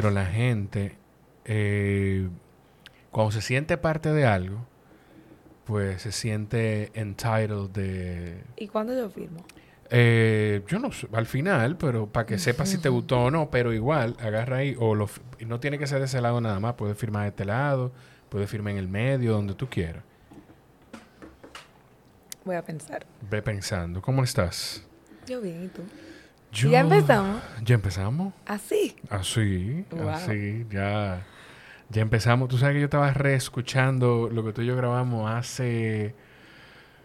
pero la gente, eh, cuando se siente parte de algo, pues se siente entitled de... ¿Y cuándo yo firmo? Eh, yo no sé, al final, pero para que sepas si te gustó o no, pero igual, agarra ahí, o lo, no tiene que ser de ese lado nada más, puedes firmar de este lado, puedes firmar en el medio, donde tú quieras. Voy a pensar. Ve pensando, ¿cómo estás? Yo bien, ¿y tú? Yo- ¿Ya empezamos? ¿Ya empezamos? ¿Así? Así, Wow. así, ya, ya empezamos. Tú sabes que yo estaba reescuchando lo que tú y yo grabamos hace...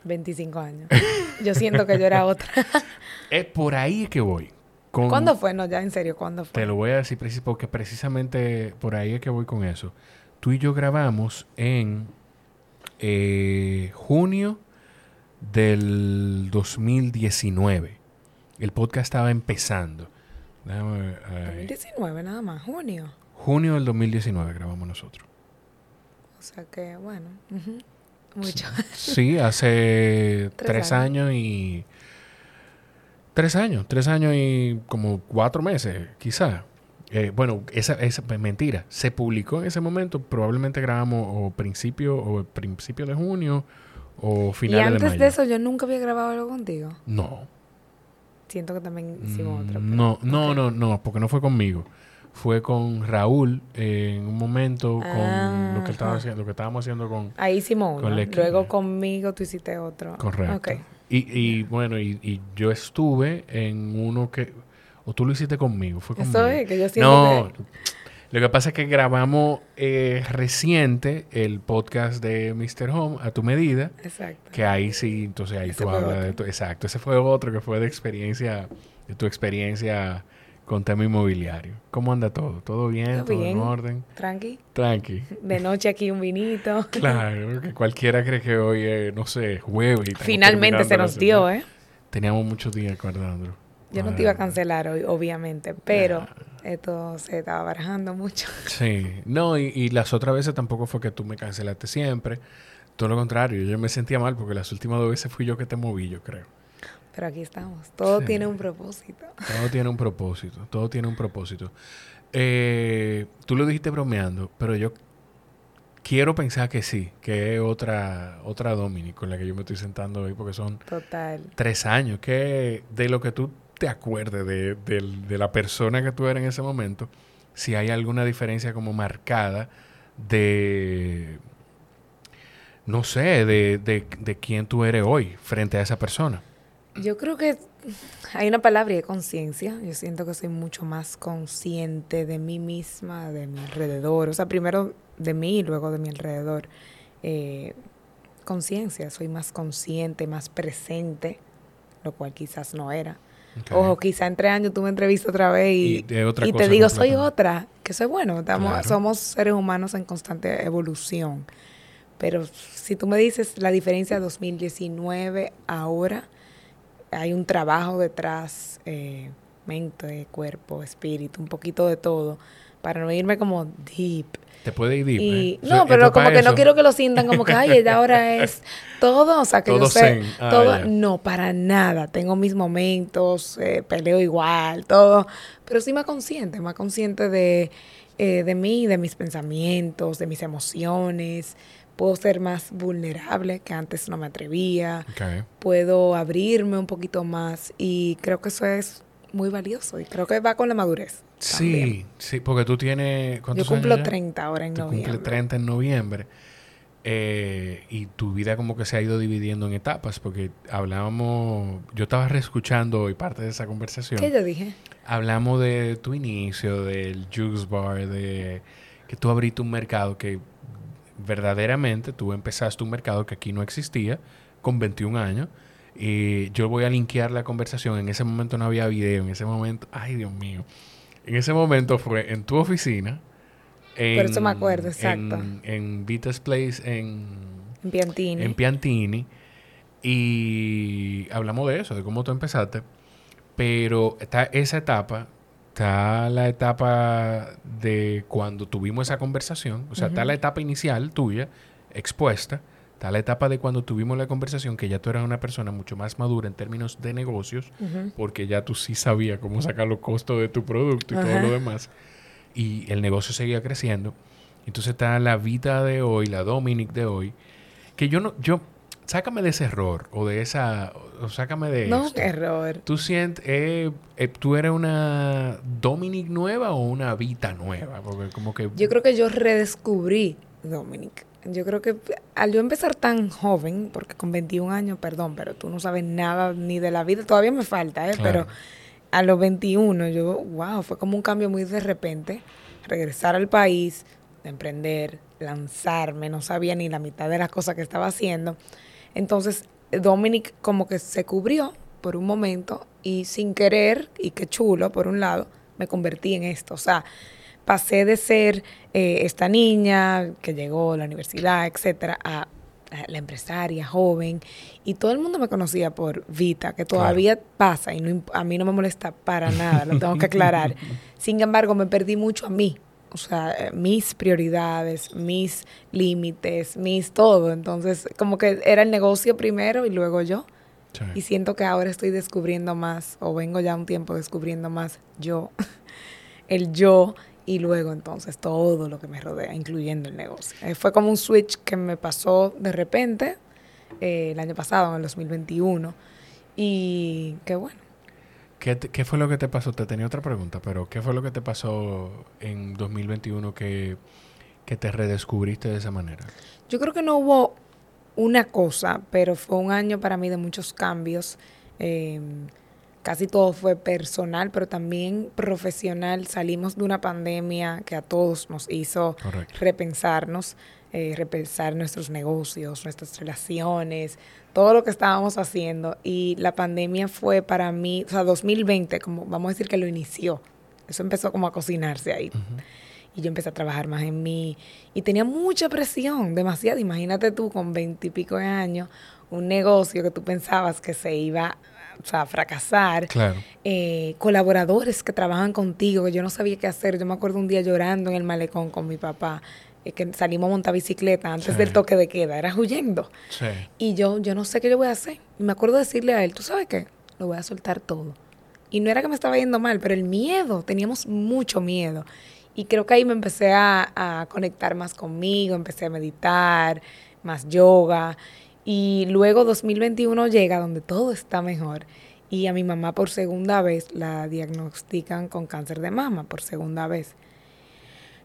25 años. Yo siento que yo era otra. Es por ahí que voy. Con- ¿Cuándo fue? No, ya en serio, ¿cuándo fue? Te lo voy a decir porque precisamente por ahí es que voy con eso. Tú y yo grabamos en eh, junio del 2019. El podcast estaba empezando. Déjame ver, ahí. 2019 nada más, junio. Junio del 2019 grabamos nosotros. O sea que, bueno, mucho. Sí, hace Tres tres años. años y... Tres años, tres años y como cuatro meses, quizá. Eh, bueno, esa es mentira. Se publicó en ese momento, probablemente grabamos o principio o principio de junio o y finales de antes mayo. de eso yo nunca había grabado algo contigo. No. Siento que también hicimos otro. Mm, pero- No, no, no, no, porque no fue conmigo. Fue con Raúl eh, en un momento con lo que estaba haciendo, lo que estábamos haciendo con Ahí hicimos Con uno. Luego conmigo tú hiciste otro. Correcto. Ok. Y, y bueno, y, y yo estuve en uno que... O tú lo hiciste conmigo, fue conmigo. Eso es, que yo siento No. Lo que pasa es que grabamos eh, reciente el podcast de Mr. Home a tu medida, Exacto. que ahí sí, entonces ahí Ese tú hablas de tu... Exacto, ese fue otro que fue de experiencia, de tu experiencia con tema inmobiliario. ¿Cómo anda todo? ¿Todo bien? Todo ¿Todo, bien. en orden? Tranqui. Tranqui. De noche aquí un vinito. Claro, que cualquiera cree que hoy no sé, jueves. y Finalmente se nos dio, semana. ¿eh? Teníamos muchos días acordándolo. Yo no te iba a cancelar hoy, obviamente, pero esto se estaba barajando mucho. Sí, no, y, y las otras veces tampoco fue que tú me cancelaste siempre. Todo lo contrario, yo me sentía mal porque las últimas dos veces fui yo que te moví, yo creo. Pero aquí estamos. Todo Sí. tiene un propósito. Todo tiene un propósito, todo tiene un propósito. Eh, tú lo dijiste bromeando, pero yo quiero pensar que sí, que es otra, otra Domini con la que yo me estoy sentando hoy porque son Total. tres años, que de lo que tú te acuerdes de, del- de la persona que tú eras en ese momento, si hay alguna diferencia como marcada de, no sé, de, de, de quién tú eres hoy frente a esa persona. Yo creo que hay una palabra y es conciencia. Yo siento que soy mucho más consciente de mí misma, de mi alrededor. O sea, primero de mí y luego de mi alrededor. Eh, conciencia, soy más consciente, más presente, lo cual quizás no era. Ojo, quizá en tres años tú me entrevistas otra vez y, Y de otra y cosa te digo, soy otra, que soy bueno, estamos, Claro. somos seres humanos en constante evolución. Pero si tú me dices la diferencia 2019 ahora, hay un trabajo detrás, eh, mente, cuerpo, espíritu, un poquito de todo, para no irme como deep. Te puede ir Y, ¿eh? O sea, no, pero como que no quiero que lo sientan como que, ay, ella ahora es todo, o sea, que Todo yo sé. Ah, todo, no, para nada, tengo mis momentos, eh, peleo igual, todo, pero sí más consciente, más consciente de, eh, de mí, de mis pensamientos, de mis emociones, puedo ser más vulnerable, que antes no me atrevía, puedo abrirme un poquito más y creo que eso es muy valioso y creo que va con la madurez. también. Sí, sí, porque tú tienes... Yo ¿cuántos cumplo años ya? 30 ahora en Tú noviembre. cumples 30 en noviembre. eh, y tu vida como que se ha ido dividiendo en etapas, porque hablábamos, yo estaba reescuchando hoy parte de esa conversación. ¿Qué yo dije? Hablamos de tu inicio, del Juice Bar, de que tú abriste un mercado que verdaderamente tú empezaste un mercado que aquí no existía con 21 años. Y yo voy a linkear la conversación. En ese momento no había video. En ese momento, ay Dios mío. En ese momento fue en tu oficina. En, Por eso me acuerdo, exacto. En, en Vita's Place, en, En Piantini. en Piantini. Y hablamos de eso, de cómo tú empezaste. Pero está esa etapa, está la etapa de cuando tuvimos esa conversación, o sea, está la etapa inicial tuya, expuesta, está la etapa de cuando tuvimos la conversación, que ya tú eras una persona mucho más madura en términos de negocios, porque ya tú sí sabías cómo sacar los costos de tu producto y todo lo demás. y el negocio seguía creciendo. Entonces está la vida de hoy, la Dominic de hoy, que yo no, yo, sácame de ese error o de esa, o sácame de No, esto. error. ¿Tú sientes, eh, eh, tú eres una Dominic nueva o una Vita nueva? Porque como que... Yo creo que yo redescubrí Dominic. Yo creo que al yo empezar tan joven, porque con 21 años, perdón, pero tú no sabes nada ni de la vida, todavía me falta, ¿eh? Claro. Pero a los 21, yo, wow, fue como un cambio muy de repente. Regresar al país, de emprender, lanzarme, no sabía ni la mitad de las cosas que estaba haciendo. Entonces, Dominic como que se cubrió por un momento y sin querer, y qué chulo, por un lado, me convertí en esto. O sea, pasé de ser eh, esta niña que llegó a la universidad, etcétera, a, a la empresaria joven. Y todo el mundo me conocía por Vita, que todavía pasa y no, a mí no me molesta para nada, lo tengo que aclarar. Sin embargo, me perdí mucho a mí. O sea, eh, mis prioridades, mis límites, mis todo. Entonces, como que era el negocio primero y luego yo. Sí. Y siento que ahora estoy descubriendo más, o vengo ya un tiempo descubriendo más yo, el yo, y luego entonces todo lo que me rodea, incluyendo el negocio. Eh, fue como un switch que me pasó de repente eh, el año pasado, en el 2021, y qué bueno. ¿Qué, te- qué fue lo que te pasó? Te tenía otra pregunta, pero ¿qué fue lo que te pasó en 2021 que, que te redescubriste de esa manera? Yo creo que no hubo una cosa, pero fue un año para mí de muchos cambios. Eh, casi todo fue personal, pero también profesional. Salimos de una pandemia que a todos nos hizo Correcto. repensarnos, eh, repensar nuestros negocios, nuestras relaciones, todo lo que estábamos haciendo. Y la pandemia fue para mí, o sea, 2020, como vamos a decir que lo inició. Eso empezó como a cocinarse ahí. Y yo empecé a trabajar más en mí. Y tenía mucha presión, demasiado. Imagínate tú con veintipico de años, un negocio que tú pensabas que se iba o sea, fracasar. Claro. Eh, colaboradores que trabajan contigo, que yo no sabía qué hacer. Yo me acuerdo un día llorando en el malecón con mi papá, eh, que salimos a montar bicicleta antes Sí. del toque de queda, era huyendo. Sí. Y yo, yo no sé qué yo voy a hacer. Y me acuerdo decirle a él, ¿tú sabes qué? Lo voy a soltar todo. Y no era que me estaba yendo mal, pero el miedo, teníamos mucho miedo. Y creo que ahí me empecé a, a conectar más conmigo, empecé a meditar, más yoga. Y luego 2021 llega donde todo está mejor. Y a mi mamá por segunda vez la diagnostican con cáncer de mama, por segunda vez.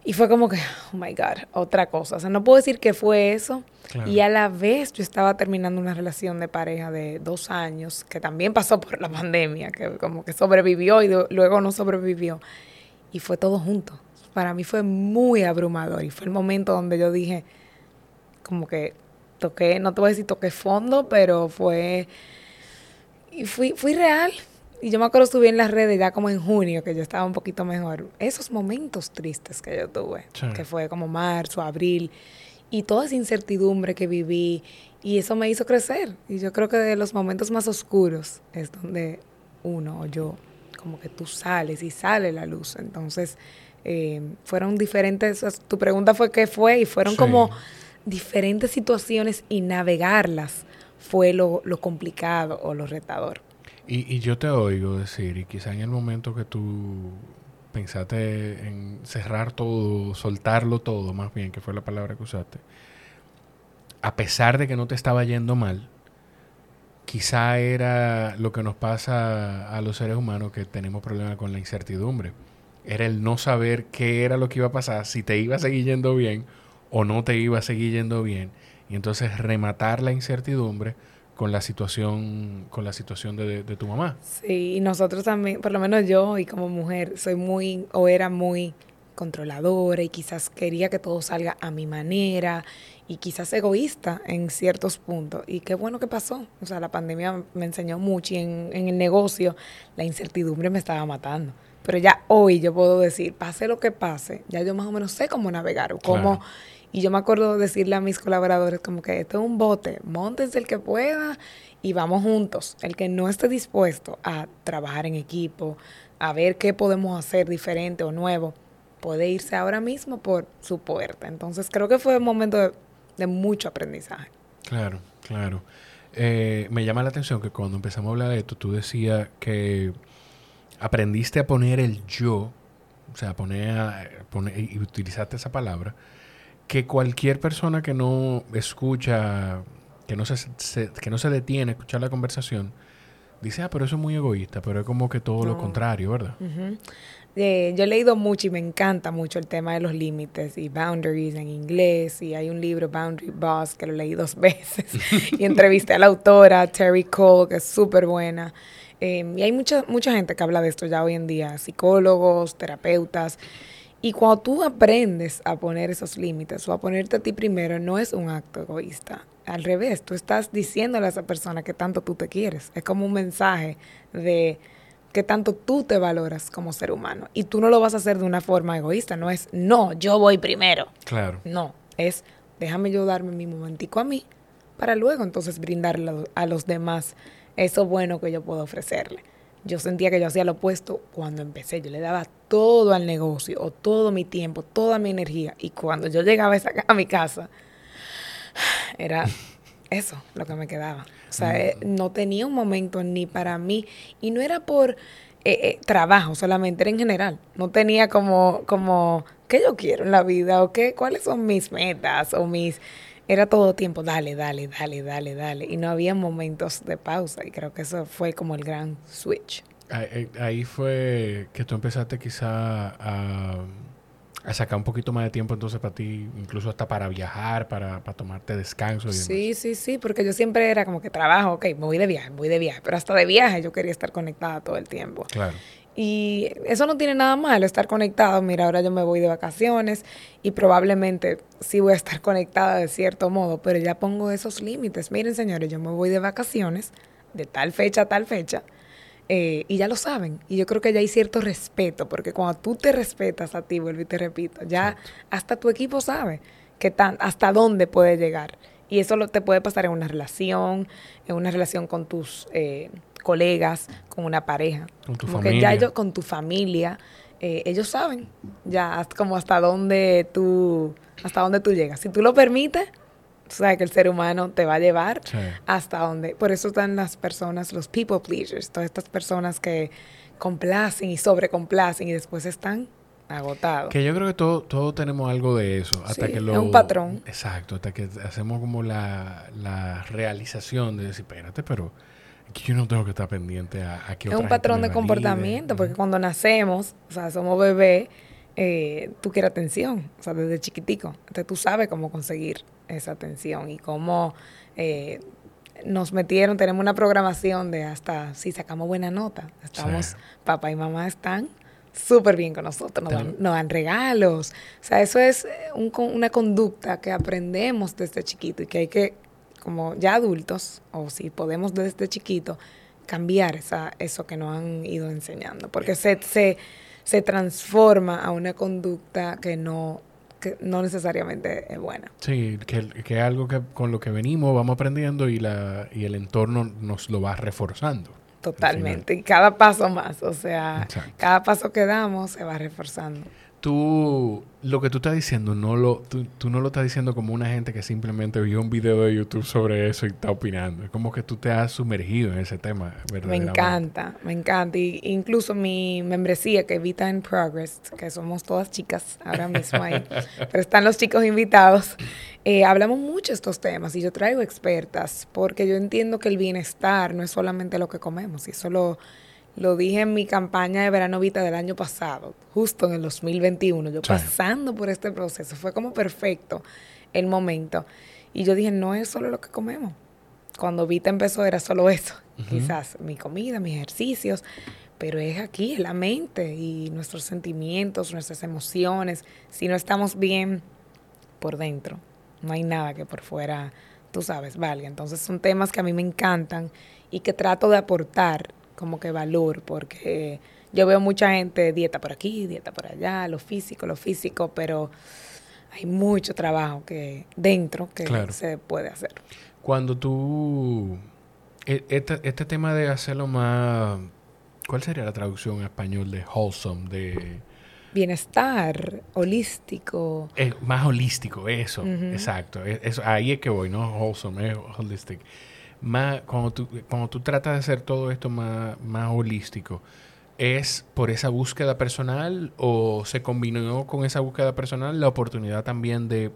Y fue como que, oh my God, otra cosa. O sea, no puedo decir que fue eso. Claro. Y a la vez yo estaba terminando una relación de pareja de dos años, que también pasó por la pandemia, que como que sobrevivió y luego no sobrevivió. Y fue todo junto. Para mí fue muy abrumador. Y fue el momento donde yo dije, como que toqué, no te voy a decir toqué fondo, pero fue... Y fui, fui real. Y yo me acuerdo subí en las redes ya como en junio, que yo estaba un poquito mejor. Esos momentos tristes que yo tuve, Sí. que fue como marzo, abril, y toda esa incertidumbre que viví, y eso me hizo crecer. Y yo creo que de los momentos más oscuros es donde uno o yo, como que tú sales y sale la luz. Entonces, eh, fueron diferentes, tu pregunta fue qué fue, y fueron Sí. como diferentes situaciones y navegarlas fue lo, lo complicado o lo retador. Y, y yo te oigo decir, y quizá en el momento que tú pensaste en cerrar todo, soltarlo todo, más bien, que fue la palabra que usaste, a pesar de que no te estaba yendo mal, quizá era lo que nos pasa a los seres humanos que tenemos problemas con la incertidumbre. Era el no saber qué era lo que iba a pasar, si te iba a seguir yendo bien o no te iba a seguir yendo bien. Y entonces rematar la incertidumbre con la situación, con la situación de, de- de tu mamá. Sí, y nosotros también, por lo menos yo y como mujer, soy muy o era muy controladora y quizás quería que todo salga a mi manera y quizás egoísta en ciertos puntos. Y qué bueno que pasó. O sea, la pandemia me enseñó mucho y en, en el negocio la incertidumbre me estaba matando. Pero ya hoy yo puedo decir, pase lo que pase, ya yo más o menos sé cómo navegar o cómo... Claro. Y yo me acuerdo decirle a mis colaboradores como que esto es un bote, montense el que pueda y vamos juntos. El que no esté dispuesto a trabajar en equipo, a ver qué podemos hacer diferente o nuevo, puede irse ahora mismo por su puerta. Entonces creo que fue un momento de, mucho aprendizaje. Claro, claro. Eh, me llama la atención que cuando empezamos a hablar de esto, tú decías que aprendiste a poner el yo o sea, poner, a- poner y utilizaste esa palabra, que cualquier persona que no escucha, que no se, se- que no se detiene a escuchar la conversación, dice, ah, pero eso es muy egoísta, pero es como que todo lo contrario, ¿verdad? Eh, yo he leído mucho y me encanta mucho el tema de los límites y boundaries en inglés. Y hay un libro, Boundary Boss, que lo leí dos veces. y entrevisté a la autora, Terry Cole, que es súper buena. Eh, y hay mucha, mucha gente que habla de esto ya hoy en día, psicólogos, terapeutas. Y cuando tú aprendes a poner esos límites o a ponerte a ti primero, no es un acto egoísta. Al revés, tú estás diciéndole a esa persona que tanto tú te quieres. Es como un mensaje de que tanto tú te valoras como ser humano. Y tú no lo vas a hacer de una forma egoísta. No es, no, yo voy primero. Claro. No, es, déjame yo darme mi momentico a mí para luego entonces brindarle a los demás eso bueno que yo puedo ofrecerle. Yo sentía que yo hacía lo opuesto cuando empecé. Yo le daba todo al negocio, o todo mi tiempo, toda mi energía. Y cuando yo llegaba a, esa- a mi casa, era eso lo que me quedaba. O sea, eh, no tenía un momento ni para mí. Y no era por eh, eh, trabajo solamente, era en general. No tenía como, como, ¿qué yo quiero en la vida? ¿O qué, cuáles son mis metas? O mis... Era todo tiempo, dale, dale, dale, dale, dale. Y no había momentos de pausa. Y creo que eso fue como el gran switch. Ahí, ahí- fue que tú empezaste quizá a, a sacar un poquito más de tiempo entonces para ti, incluso hasta para viajar, para, para tomarte descanso y demás. Sí, sí, sí, porque yo siempre era como que trabajo, ok, me voy de viaje, me voy de viaje, pero hasta de viaje yo quería estar conectada todo el tiempo. Claro. Y eso no tiene nada malo, estar conectado. Mira, ahora yo me voy de vacaciones y probablemente sí voy a estar conectada de cierto modo, pero ya pongo esos límites. Miren, señores, yo me voy de vacaciones de tal fecha a tal fecha eh, y ya lo saben. Y yo creo que ya hay cierto respeto, porque cuando tú te respetas a ti, vuelvo y te repito, ya hasta tu equipo sabe que tan, hasta dónde puede llegar. Y eso lo, te puede pasar en una relación, en una relación con tus eh, colegas, con una pareja. Con tu Como que familia. ya ellos, con tu familia, eh, ellos saben ya como hasta dónde tú, hasta dónde tú llegas. Si tú lo permites, tú sabes que el ser humano te va a llevar Sí. hasta donde. Por eso están las personas, los people pleasers, todas estas personas que complacen y sobrecomplacen y después están agotados. Que yo creo que todos todo tenemos algo de eso. Hasta Sí, que es un patrón. Exacto, hasta que hacemos como la, la realización de decir, espérate, pero que yo no tengo que estar pendiente a, a que Es un patrón de comportamiento, porque cuando nacemos, o sea, somos bebés, eh, tú quieres atención, o sea, desde chiquitico. Entonces tú sabes cómo conseguir esa atención y cómo eh, nos metieron, tenemos una programación de hasta si sacamos buena nota. Estamos, Sí. papá y mamá están súper bien con nosotros, nos dan, nos dan regalos. O sea, eso es eh, un una conducta que aprendemos desde chiquito y que hay que, como ya adultos, o si podemos desde chiquito, cambiar esa, eso que nos han ido enseñando, porque se, se, se transforma a una conducta que no, que no necesariamente es buena. Sí, que, que es algo que con lo que venimos vamos aprendiendo y, la, y el entorno nos lo va reforzando. Totalmente. Y cada paso más, o sea, Exacto. cada paso que damos se va reforzando. Tú, lo que tú estás diciendo, no lo, tú, tú no lo estás diciendo como una gente que simplemente vio un video de YouTube sobre eso y está opinando. Es como que tú te has sumergido en ese tema, Me verdaderamente. encanta, me encanta. Y incluso mi membresía que Vita in Progress, que somos todas chicas ahora mismo ahí, pero están los chicos invitados, eh, hablamos mucho estos temas y yo traigo expertas porque yo entiendo que el bienestar no es solamente lo que comemos y eso lo, lo dije en mi campaña de verano Vita del año pasado, justo en el 2021, yo Sí. pasando por este proceso, fue como perfecto el momento. Y yo dije, no es solo lo que comemos. Cuando Vita empezó era solo eso, quizás mi comida, mis ejercicios, pero es aquí, es la mente y nuestros sentimientos, nuestras emociones. Si no estamos bien por dentro, no hay nada que por fuera, tú sabes, valga. Entonces son temas que a mí me encantan y que trato de aportar como que valor, porque yo veo mucha gente dieta por aquí, dieta por allá, lo físico, lo físico, pero hay mucho trabajo que dentro que Claro. se puede hacer. Cuando tú... Este, este tema de hacerlo más... ¿Cuál sería la traducción en español de wholesome? De... Bienestar, holístico. eh, más holístico, eso. Exacto. e- Eso, ahí es que voy, no wholesome, es holistic. Más, cuando, tú, cuando tú tratas de hacer todo esto más, más holístico, ¿Es por esa búsqueda personal o se combinó con esa búsqueda personal la oportunidad también de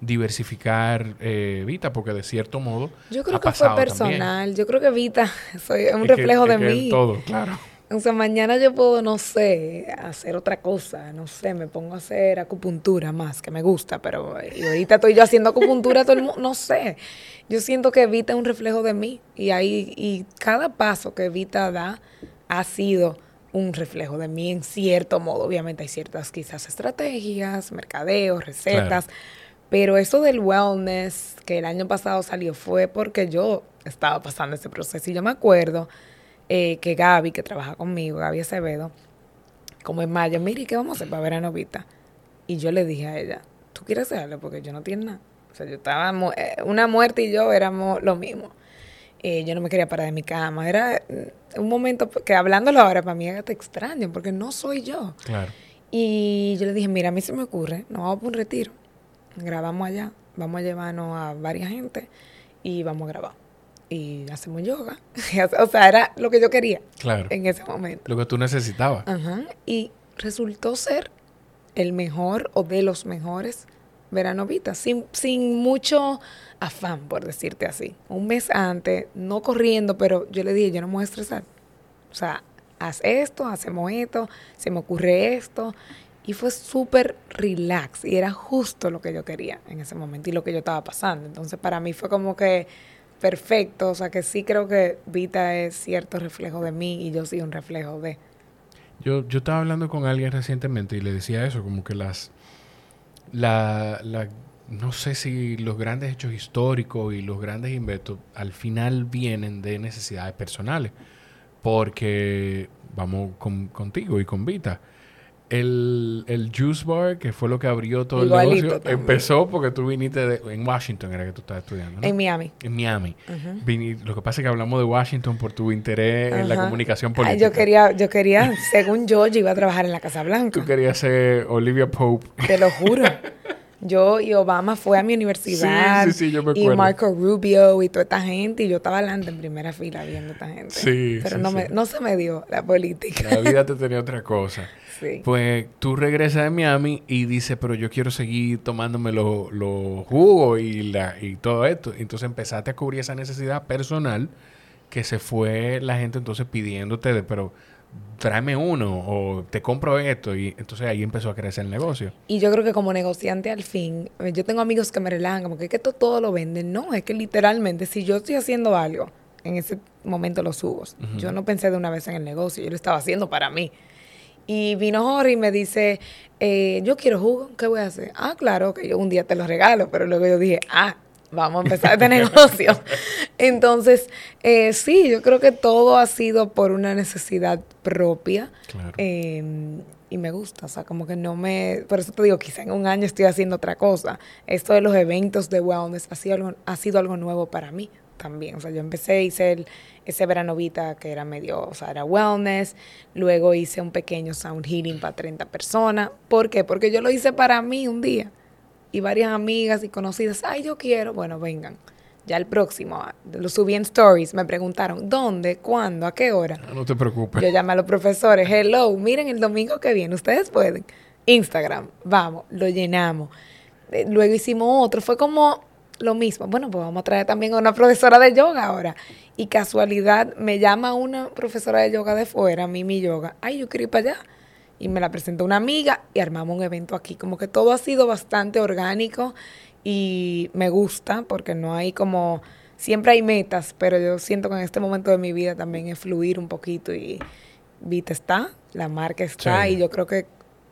diversificar eh, Vita? Porque de cierto modo. Yo creo que fue personal. Yo creo que Vita soy un reflejo de mí. Todo, claro. O sea, mañana yo puedo, no sé, hacer otra cosa, no sé, me pongo a hacer acupuntura más, que me gusta, pero ahorita estoy yo haciendo acupuntura todo el mundo, no sé. Yo siento que Vita es un reflejo de mí y ahí y cada paso que Vita da ha sido un reflejo de mí en cierto modo. Obviamente hay ciertas quizás estrategias, mercadeos, recetas, pero eso del wellness que el año pasado salió fue porque yo estaba pasando ese proceso y yo me acuerdo eh, que Gaby, que trabaja conmigo, Gaby Acevedo, como en mayo, mire, ¿qué vamos a hacer para ver a Novita? Y yo le dije a ella, ¿tú quieres hacerlo? Porque yo no tengo nada. O sea, yo estaba, eh, una muerte y yo éramos lo mismo. Eh, yo no me quería parar de mi cama. Era mm, un momento que hablándolo ahora para mí era te extraño porque no soy yo. Claro. Y yo le dije, mira, a mí se me ocurre, nos vamos a un retiro, grabamos allá, vamos a llevarnos a varias gente y vamos a grabar. Y hacemos yoga. o sea, era lo que yo quería claro. en ese momento. Lo que tú necesitabas. Ajá. Y resultó ser el mejor o de los mejores veranovita, sin, sin mucho afán, por decirte así. Un mes antes, no corriendo, pero yo le dije, yo no me voy a estresar. O sea, haz esto, hacemos esto, se me ocurre esto. Y fue súper relax y era justo lo que yo quería en ese momento y lo que yo estaba pasando. Entonces para mí fue como que perfecto, o sea que sí creo que Vita es cierto reflejo de mí y yo soy un reflejo de... Yo, yo estaba hablando con alguien recientemente y le decía eso, como que las, la, la, no sé si los grandes hechos históricos y los grandes inventos al final vienen de necesidades personales. Porque vamos con, contigo y con Vita el, el Juice Bar, que fue lo que abrió todo el negocio, empezó porque tú viniste de, en Washington, era que tú estabas estudiando. En Miami. En Miami. lo que pasa es que hablamos de Washington por tu interés en la comunicación política. yo quería, yo quería, según yo, yo iba a trabajar en la Casa Blanca. Tú querías ser Olivia Pope. Te lo juro. Yo y Obama fue a mi universidad. Y Marco Rubio y toda esta gente. Y yo estaba adelante en primera fila viendo a esta gente. Sí, Pero no, Me, no se me dio la política. La vida te tenía otra cosa. Pues tú regresas de Miami y dices, pero yo quiero seguir tomándome los jugos y, la, y todo esto. Entonces empezaste a cubrir esa necesidad personal que se fue la gente entonces pidiéndote de, pero tráeme uno o te compro esto y entonces ahí empezó a crecer el negocio. Y yo creo que como negociante al fin, eh, yo tengo amigos que me relajan como que, que esto todo lo venden. No, es que literalmente si yo estoy haciendo algo, en ese momento los subo. Yo no pensé de una vez en el negocio, yo lo estaba haciendo para mí. Y vino Jorge y me dice, eh, yo quiero jugo, ¿qué voy a hacer? Ah, claro, que yo un día te lo regalo, pero luego yo dije, ah, vamos a empezar este negocio. Entonces, eh, sí, yo creo que todo ha sido por una necesidad propia. Em, y me gusta, o sea, como que no me... Por eso te digo, quizá en un año estoy haciendo otra cosa. Esto de los eventos de wellness ha sido algo, ha sido algo nuevo para mí también. O sea, yo empecé, hice el, ese veranovita que era medio, o sea, era wellness. Luego hice un pequeño sound healing para 30 personas. ¿Por qué? Porque yo lo hice para mí un día. Y varias amigas y conocidas, ay, yo quiero, bueno, vengan. Ya el próximo, lo subí en stories, me preguntaron, ¿dónde? ¿Cuándo? ¿A qué hora? No te preocupes. Yo llamé a los profesores, hello, miren el domingo que viene, ustedes pueden. Instagram, vamos, lo llenamos. Eh, luego hicimos otro, fue como lo mismo. Bueno, pues vamos a traer también a una profesora de yoga ahora. Y casualidad, me llama una profesora de yoga de fuera, Mimi Yoga. Ay, yo quiero ir para allá. Y me la presentó una amiga y armamos un evento aquí. Como que todo ha sido bastante orgánico y me gusta porque no hay como... Siempre hay metas, pero yo siento que en este momento de mi vida también es fluir un poquito y Vita está, la marca está y yo creo que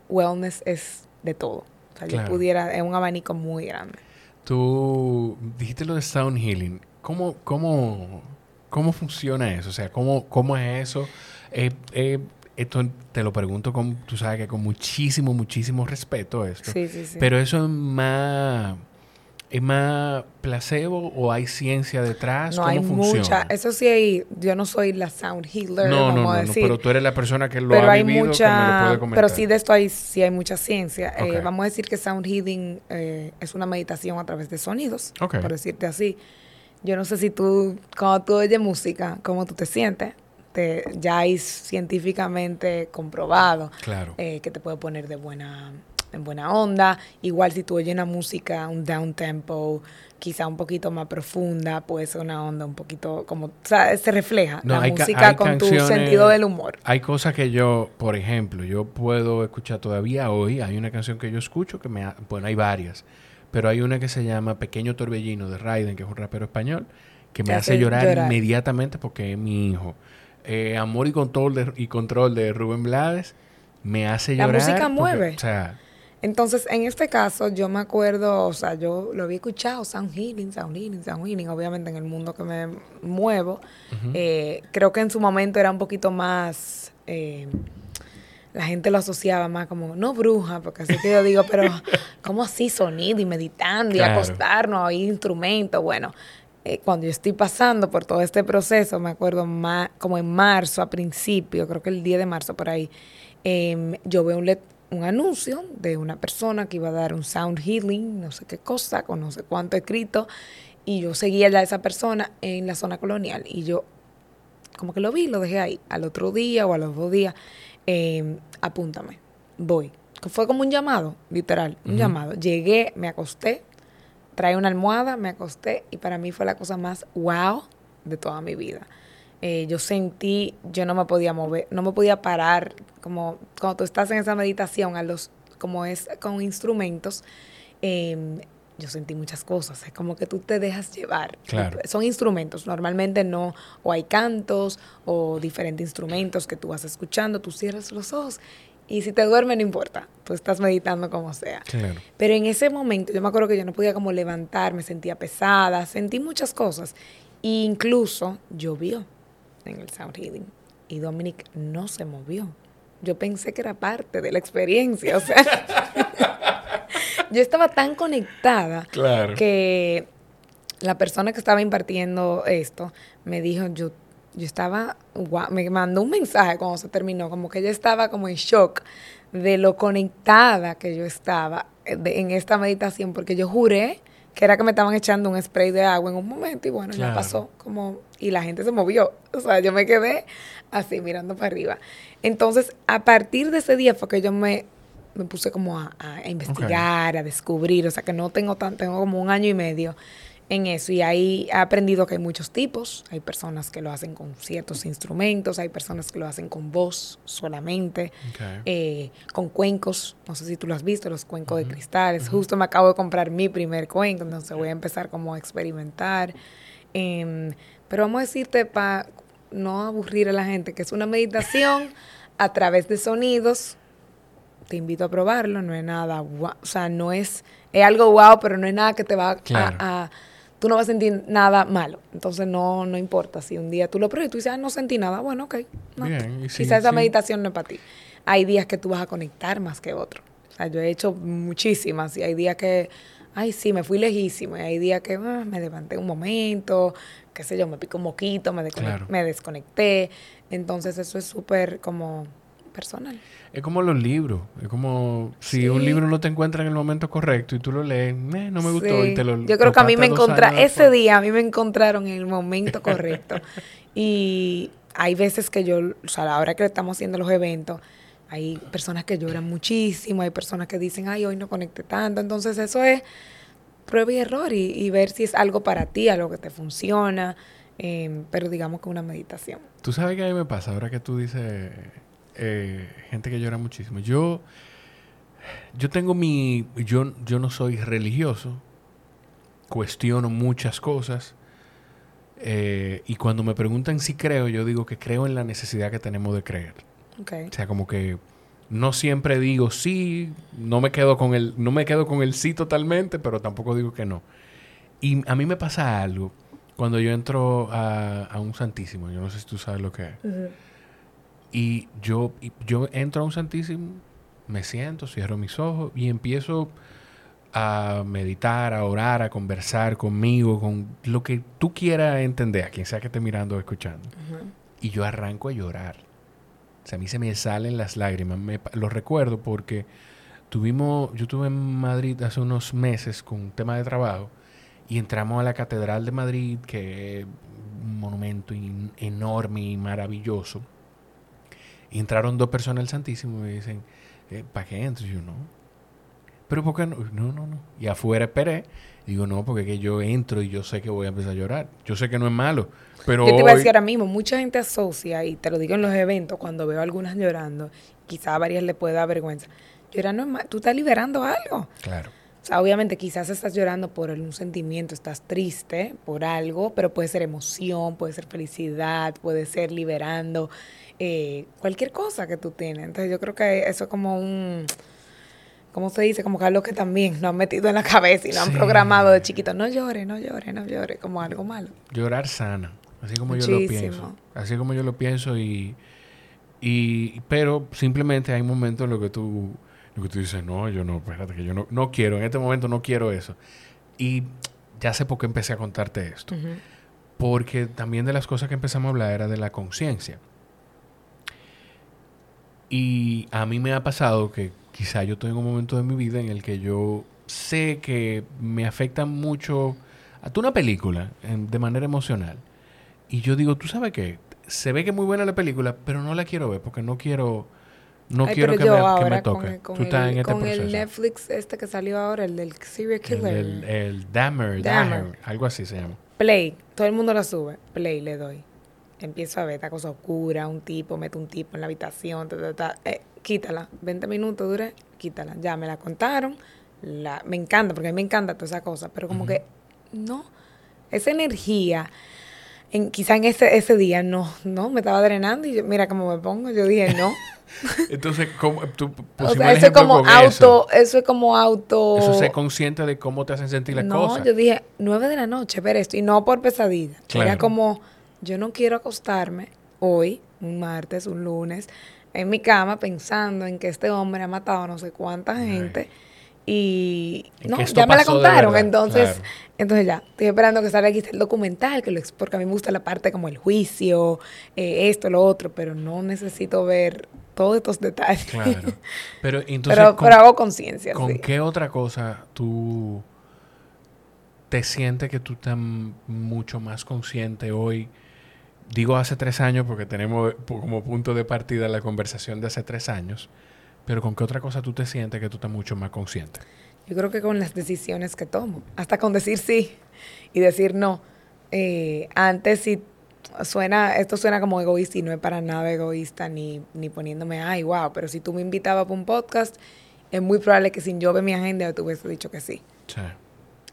wellness es de todo. O sea, yo pudiera, es un abanico muy grande. Tú dijiste lo de sound healing. ¿Cómo, cómo, cómo funciona eso? O sea, ¿cómo, cómo es eso? Eh, eh, esto te lo pregunto con, tú sabes que con muchísimo, muchísimo respeto esto. Sí, sí, sí. Pero eso es más ¿Es más placebo o hay ciencia detrás? No, ¿Cómo hay funciona? mucha. Eso sí, hay, yo no soy la sound healer, no, vamos no, a decir. No, pero tú eres la persona que lo pero ha hay vivido, mucha, que me lo puede comentar. Pero sí de esto hay, sí hay mucha ciencia. Eh, Okay. vamos a decir que sound healing eh, es una meditación a través de sonidos, Ok. por decirte así. Yo no sé si tú, cuando tú oyes música, cómo tú te sientes. Te, ya hay científicamente comprobado Claro. eh, que te puede poner de buena, en buena onda. Igual si tú oyes una música, un down tempo, quizá un poquito más profunda, puede ser una onda un poquito como, o sea, se refleja No, la música con tu sentido del humor. Hay cosas que yo, por ejemplo, yo puedo escuchar todavía hoy. Hay una canción que yo escucho que me... ha- bueno, hay varias. Pero hay una que se llama Pequeño Torbellino de Raiden, que es un rapero español, que me hace llorar, llorar. inmediatamente porque es mi hijo. Eh, Amor y control, de, y control de Rubén Blades me hace La llorar. música porque, mueve. o sea, Entonces, en este caso, yo me acuerdo, o sea, yo lo había escuchado, Sound Healing, Sound Healing, Sound Healing, obviamente en el mundo que me muevo. Eh, creo que en su momento era un poquito más, eh, la gente lo asociaba más como, no bruja, porque así que yo digo, pero ¿cómo así sonido y meditando y Claro. acostarnos oír instrumentos? Bueno, eh, cuando yo estoy pasando por todo este proceso, me acuerdo ma- como en marzo, a principio, creo que el 10 de marzo por ahí, em, yo veo un, let- un anuncio de una persona que iba a dar un sound healing, no sé qué cosa, con no sé cuánto escrito, y yo seguía a esa persona en la zona colonial, y yo como que lo vi, lo dejé ahí. Al otro día o a los dos días, eh, apúntame, voy. Fue como un llamado, literal, un llamado. Llegué, me acosté, trae una almohada, me acosté y para mí fue la cosa más wow de toda mi vida. Eh, yo sentí, yo no me podía mover, no me podía parar, como cuando tú estás en esa meditación, a los, como es con instrumentos, eh, yo sentí muchas cosas, es como que tú te dejas llevar. Claro. Son instrumentos, normalmente no, o hay cantos o diferentes instrumentos que tú vas escuchando, tú cierras los ojos y si te duerme no importa, tú estás meditando como sea. claro. Pero en ese momento yo me acuerdo que yo no podía como levantar, me sentía pesada, sentí muchas cosas. E incluso llovió en el Sound Healing y Dominic no se movió. Yo pensé que era parte de la experiencia, o sea, yo estaba tan conectada Claro. que la persona que estaba impartiendo esto me dijo, yo, yo estaba, me mandó un mensaje cuando se terminó, como que ella estaba como en shock de lo conectada que yo estaba eh, de- en esta meditación, porque yo juré que era que me estaban echando un spray de agua en un momento y bueno, Claro. ya pasó como y la gente se movió, o sea, yo me quedé así mirando para arriba. Entonces, a partir de ese día fue que yo me, me puse como a, a investigar, a descubrir, o sea, que no tengo tan, tengo como un año y medio en eso. Y ahí he aprendido que hay muchos tipos, hay personas que lo hacen con ciertos instrumentos, hay personas que lo hacen con voz solamente, eh, con cuencos, no sé si tú lo has visto, los cuencos de cristales, justo me acabo de comprar mi primer cuenco, entonces voy a empezar como a experimentar, Em, pero vamos a decirte para no aburrir a la gente que es una meditación a través de sonidos, te invito a probarlo, no es nada guau, o sea, no es, es algo wow, pero no es nada que te va a- a, tú no vas a sentir nada malo, entonces no, no importa, si un día tú lo pruebas y tú dices, ah, no sentí nada, bueno, ok, no, Bien, y sí, quizás esa sí. meditación no es para ti. Hay días que tú vas a conectar más que otros. O sea, yo he hecho muchísimas y hay días que, ay, sí, me fui lejísimo. Y hay días que ah, me levanté un momento, qué sé yo, me pico un moquito, me, desconec- Claro. me desconecté. Entonces eso es súper como personal. Es como los libros. Es como si Sí. un libro no te encuentra en el momento correcto y tú lo lees, "Eh, no me gustó Sí. y te lo Yo creo que a mí me encontraron, ese día a mí me encontraron en el momento correcto. y hay veces que yo, o sea, ahora que estamos haciendo los eventos, hay personas que lloran muchísimo, hay personas que dicen, ay, hoy no conecté tanto. Entonces eso es prueba y error y, y ver si es algo para ti, algo que te funciona, eh, pero digamos que una meditación. Tú sabes que a mí me pasa ahora que tú dices eh, gente que llora muchísimo. Yo, yo tengo mi, yo, yo no soy religioso, cuestiono muchas cosas eh, y cuando me preguntan si creo, yo digo que creo en la necesidad que tenemos de creer. Okay. O sea, como que no siempre digo sí, no me quedo con el, no me quedo con el sí totalmente, pero tampoco digo que no. Y a mí me pasa algo cuando yo entro a, a un santísimo. Yo no sé si tú sabes lo que es. Y yo, yo entro a un santísimo, me siento, cierro mis ojos y empiezo a meditar, a orar, a conversar conmigo, con lo que tú quieras entender, a quien sea que esté mirando o escuchando. Y yo arranco a llorar. O sea, a mí se me salen las lágrimas. Me lo recuerdo porque tuvimos, yo estuve en Madrid hace unos meses con un tema de trabajo y entramos a la Catedral de Madrid, que es un monumento in- enorme y maravilloso. Y entraron dos personas al Santísimo y me dicen, eh, ¿para qué entro? Y yo, no. ¿Pero por qué no? No, no, no. Y afuera esperé. Digo, no, porque es que yo entro y yo sé que voy a empezar a llorar. Yo sé que no es malo, pero Yo te iba a decir ahora mismo, mucha gente asocia, y te lo digo en los eventos, cuando veo a algunas llorando, quizá a varias le pueda dar vergüenza. Llorar no es mal, tú estás liberando algo. Claro. O sea, obviamente quizás estás llorando por un sentimiento, estás triste por algo, pero puede ser emoción, puede ser felicidad, puede ser liberando eh, cualquier cosa que tú tienes. Entonces yo creo que eso es como un, ¿cómo se dice? Como que algo que también nos han metido en la cabeza y nos Sí. han programado de chiquito. No llores, no llores, no llores, como algo malo. Llorar sana, así como yo lo pienso. Así como yo lo pienso y, y pero simplemente hay momentos en los que tú lo que tú dices, no, yo no, espérate que yo no, no quiero, en este momento no quiero eso. Y ya sé por qué empecé a contarte esto. Porque también de las cosas que empezamos a hablar era de la conciencia. Y a mí me ha pasado que quizá yo estoy en un momento de mi vida en el que yo sé que me afecta mucho a tú una película en- de manera emocional. Y yo digo, ¿tú sabes qué? Se ve que es muy buena la película, pero no la quiero ver porque no quiero no Ay, quiero que me, que toque. el- Con, tú estás el, en este con proceso. el Netflix este que salió ahora, el del serial El, killer. el, el Dahmer. Dahmer, algo así se llama. Play, todo el mundo lo sube. Play le doy. Empiezo a ver esta cosa oscura, un tipo, mete un tipo en la habitación, ta, ta, ta. Eh, quítala. 20 minutos dura, quítala. Ya me la contaron. La, me encanta, porque a mí me encanta toda esa cosa, pero como que no, esa energía, en, quizá en ese, ese día no, no, me estaba drenando y yo, mira cómo me pongo, yo dije no. Entonces, ¿cómo, tú o sea, eso es como auto, eso. es como auto. Eso, ser consciente de cómo te hacen sentir las no, cosas. yo dije, nueve de la noche, ver esto, y no por pesadilla. Era como, yo no quiero acostarme hoy, un martes, un lunes, en mi cama pensando en que este hombre ha matado a no sé cuánta gente. Y no, ya me la contaron, entonces, claro. entonces ya, estoy esperando que salga aquí el documental, que lo, porque a mí me gusta la parte como el juicio, eh, esto, lo otro, pero no necesito ver todos estos detalles. Claro. Pero entonces, pero, ¿con, pero hago conciencia, con sí. qué otra cosa tú te sientes que tú estás mucho más consciente hoy? Digo hace tres años porque tenemos po- como punto de partida la conversación de hace tres años. Pero ¿con qué otra cosa tú te sientes que tú estás mucho más consciente? Yo creo que con las decisiones que tomo, hasta con decir sí y decir no. Eh, antes sí suena, esto suena como egoísta y no es para nada egoísta ni, ni poniéndome, ay, wow, pero si tú me invitabas para un podcast, es muy probable que sin yo ver mi agenda te hubiese dicho que sí. Sí.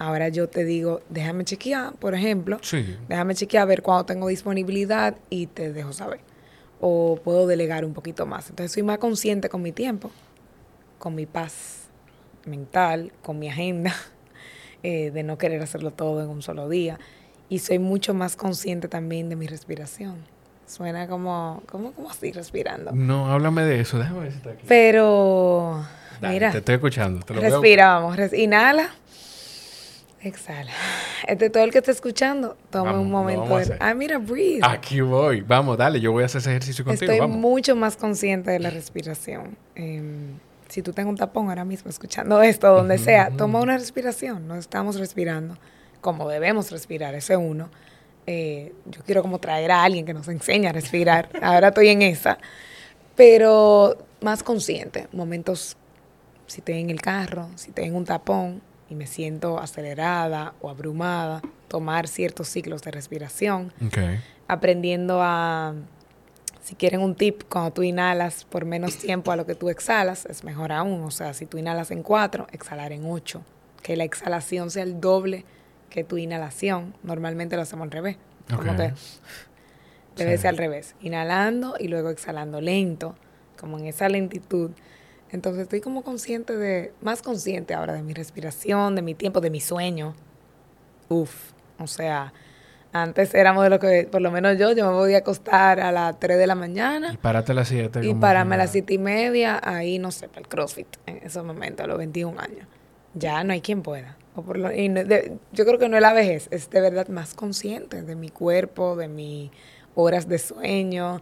Ahora yo te digo, déjame chequear, por ejemplo, Sí. déjame chequear a ver cuándo tengo disponibilidad y te dejo saber. O puedo delegar un poquito más. Entonces soy más consciente con mi tiempo, con mi paz mental, con mi agenda, eh, de no querer hacerlo todo en un solo día. Y soy mucho más consciente también de mi respiración. Suena como, como, como así respirando. No, háblame de eso. Déjame ver si está aquí. Pero, Dale, mira, te estoy escuchando. Te lo respira, vamos. res- inhala. Exhala. Este todo el que está escuchando, toma Vamos, un momento. de-. Ah, mira, breathe. Aquí voy. Vamos, dale. Yo voy a hacer ese ejercicio contigo. Estoy Vamos. mucho más consciente de la respiración. Em, si tú tengo un tapón ahora mismo escuchando esto, donde sea, toma una respiración. No estamos respirando como debemos respirar, ese uno. Eh, yo quiero como traer a alguien que nos enseñe a respirar. Ahora estoy en esa. Pero más consciente. Momentos, si estoy en el carro, si estoy en un tapón y me siento acelerada o abrumada, tomar ciertos ciclos de respiración aprendiendo a, si quieren un tip, cuando tú inhalas por menos tiempo a lo que tú exhalas, es mejor aún. O sea, si tú inhalas en cuatro, exhalar en ocho. Que la exhalación sea el doble que tu inhalación. Normalmente lo hacemos al revés. Como que debe Sí. ser al revés. Inhalando y luego exhalando lento, como en esa lentitud. Entonces estoy como consciente de, más consciente ahora de mi respiración, de mi tiempo, de mi sueño. Uf, o sea, antes éramos de lo que, por lo menos yo, yo me podía acostar a las 3 de la Y mañana párate a las 7. y pararme a las 7 y media, ahí no sé, para el CrossFit, en esos momentos, a los 21 años. Ya no hay quien pueda. O por lo- y no- de- yo creo que no es la vejez, es de verdad más consciente de mi cuerpo, de mis horas de sueño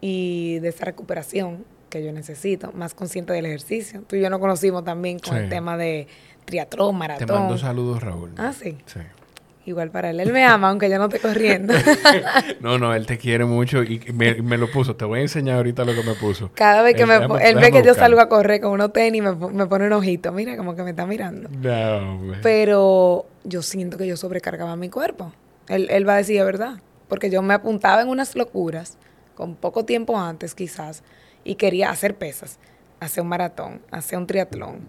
y de esa recuperación que yo necesito, más consciente del ejercicio. Tú y yo nos conocimos también con Sí. el tema de triatlón, Te maratón. mando saludos, Raúl. Ah, sí. Sí. igual para él. Él me ama, aunque yo no esté corriendo. no, no, él te quiere mucho y me, me, lo puso. Te voy a enseñar ahorita lo que me puso. Cada vez que él, me él ve que yo salgo a correr con unos tenis, me, me pone un ojito. Mira, como que me está mirando. No, Pero yo siento que yo sobrecargaba mi cuerpo. Él, él va a decir, verdad. Porque yo me apuntaba en unas locuras, con poco tiempo antes quizás, y quería hacer pesas, hacer un maratón, hacer un triatlón.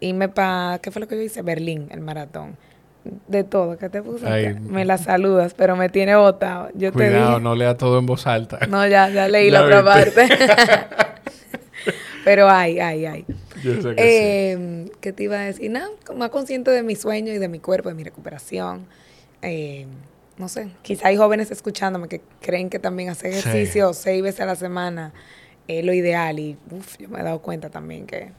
Irme para, ¿qué fue lo que yo hice? Berlín, el maratón de todo que te puse. me la saludas, pero me tiene botado. Yo Cuidado, no lea todo en voz alta. No, ya, ya leí la otra parte. pero ay, ay, ay. Yo sé que em, ¿Qué te iba a decir? Nada, más consciente de mi sueño y de mi cuerpo, de mi recuperación. Em, no sé, quizá hay jóvenes escuchándome que creen que también hacer ejercicio seis veces a la semana es lo ideal. Y uf, yo me he dado cuenta también que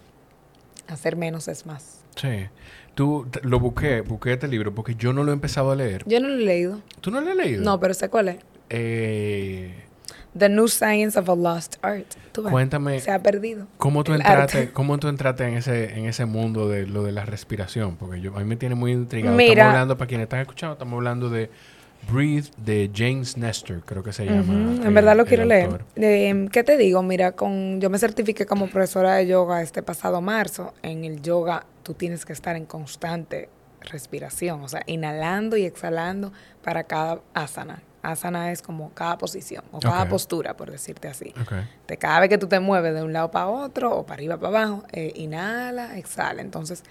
hacer menos es más. Sí. Tú lo busqué, busqué este libro porque yo no lo he empezado a leer. Yo no lo he leído. ¿Tú no lo has leído? No, pero sé cuál es. Eh, The New Science of a Lost Art. Cuéntame. Se ha perdido. ¿Cómo tú entraste, cómo tú entraste en ese, en ese mundo de lo de la respiración? Porque yo, a mí me tiene muy intrigado. Mira, estamos hablando, para quienes están escuchando, estamos hablando de Breathe de James Nestor, creo que se llama. En verdad lo quiero leer. ¿Qué te digo? Mira, con yo me certifiqué como profesora de yoga este pasado marzo. En el yoga tú tienes que estar en constante respiración, o sea, inhalando y exhalando para cada asana. Asana es como cada posición o cada postura, por decirte así. De cada vez que tú te mueves de un lado para otro o para arriba para abajo, eh, inhala, exhala. Entonces,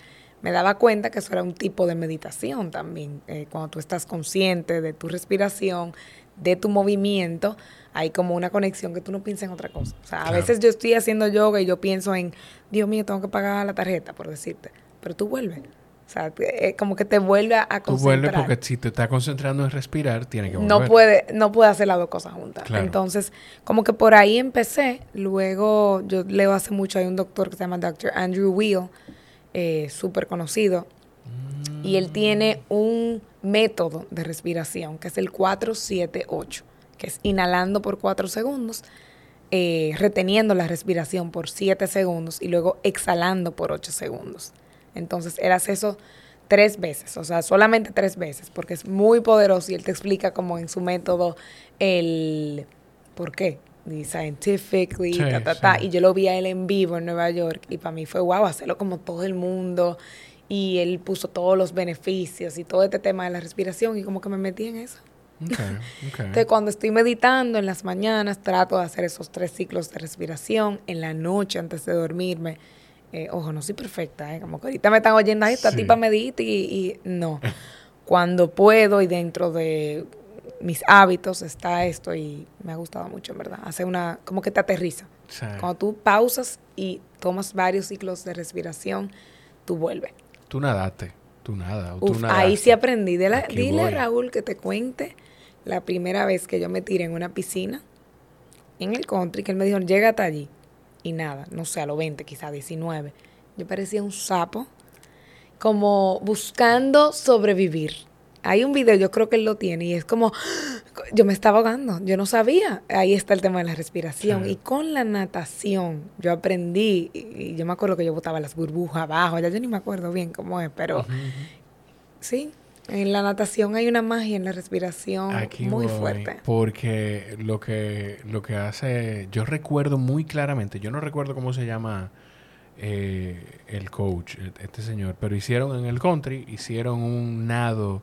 me daba cuenta que eso era un tipo de meditación también. Eh, cuando tú estás consciente de tu respiración, de tu movimiento, hay como una conexión que tú no piensas en otra cosa. O sea, a veces yo estoy haciendo yoga y yo pienso en, Dios mío, tengo que pagar la tarjeta, por decirte. Pero tú vuelves. O sea, eh, como que te vuelve a concentrar. Tú vuelves porque si te estás concentrando en respirar, tiene que volver. No puede, no puede hacer las dos cosas juntas. Entonces, como que por ahí empecé. Luego, yo leo hace mucho, hay un doctor que se llama Dr. Andrew Weil, eh, súper conocido. Y él tiene un método de respiración que es el 478, que es inhalando por 4 segundos, eh, reteniendo la respiración por 7 segundos y luego exhalando por 8 segundos. Entonces, él hace eso tres veces, o sea, solamente tres veces, porque es muy poderoso y él te explica como en su método el por qué ni scientifically, ta, ta, ta. Y yo lo vi a él en vivo en Nueva York y para mí fue wow, hacerlo como todo el mundo. Y él puso todos los beneficios y todo este tema de la respiración y como que me metí en eso. Entonces, cuando estoy meditando en las mañanas, trato de hacer esos tres ciclos de respiración. En la noche, antes de dormirme, eh, ojo, no soy perfecta, ¿eh? como que ahorita me están oyendo, ahí esta tipa medita y, y no. cuando puedo y dentro de mis hábitos está esto y me ha gustado mucho, en verdad. Hace una, como que te aterriza. Cuando tú pausas y tomas varios ciclos de respiración, tú vuelves. Tú nadaste, tú nada. ahí sí aprendí. De la, dile a Raúl que te cuente la primera vez que yo me tiré en una piscina en el country, que él me dijo, llega hasta allí. Y nada, no sé, a los 20, quizá 19. Yo parecía un sapo, como buscando sobrevivir hay un video, yo creo que él lo tiene, y es como, yo me estaba ahogando, yo no sabía. Ahí está el tema de la respiración. Y con la natación, yo aprendí, y, yo me acuerdo que yo botaba las burbujas abajo, ya yo ni me acuerdo bien cómo es, pero sí, en la natación hay una magia en la respiración muy fuerte. Porque lo que, lo que hace, yo recuerdo muy claramente, yo no recuerdo cómo se llama eh, el coach, este señor, pero hicieron en el country, hicieron un nado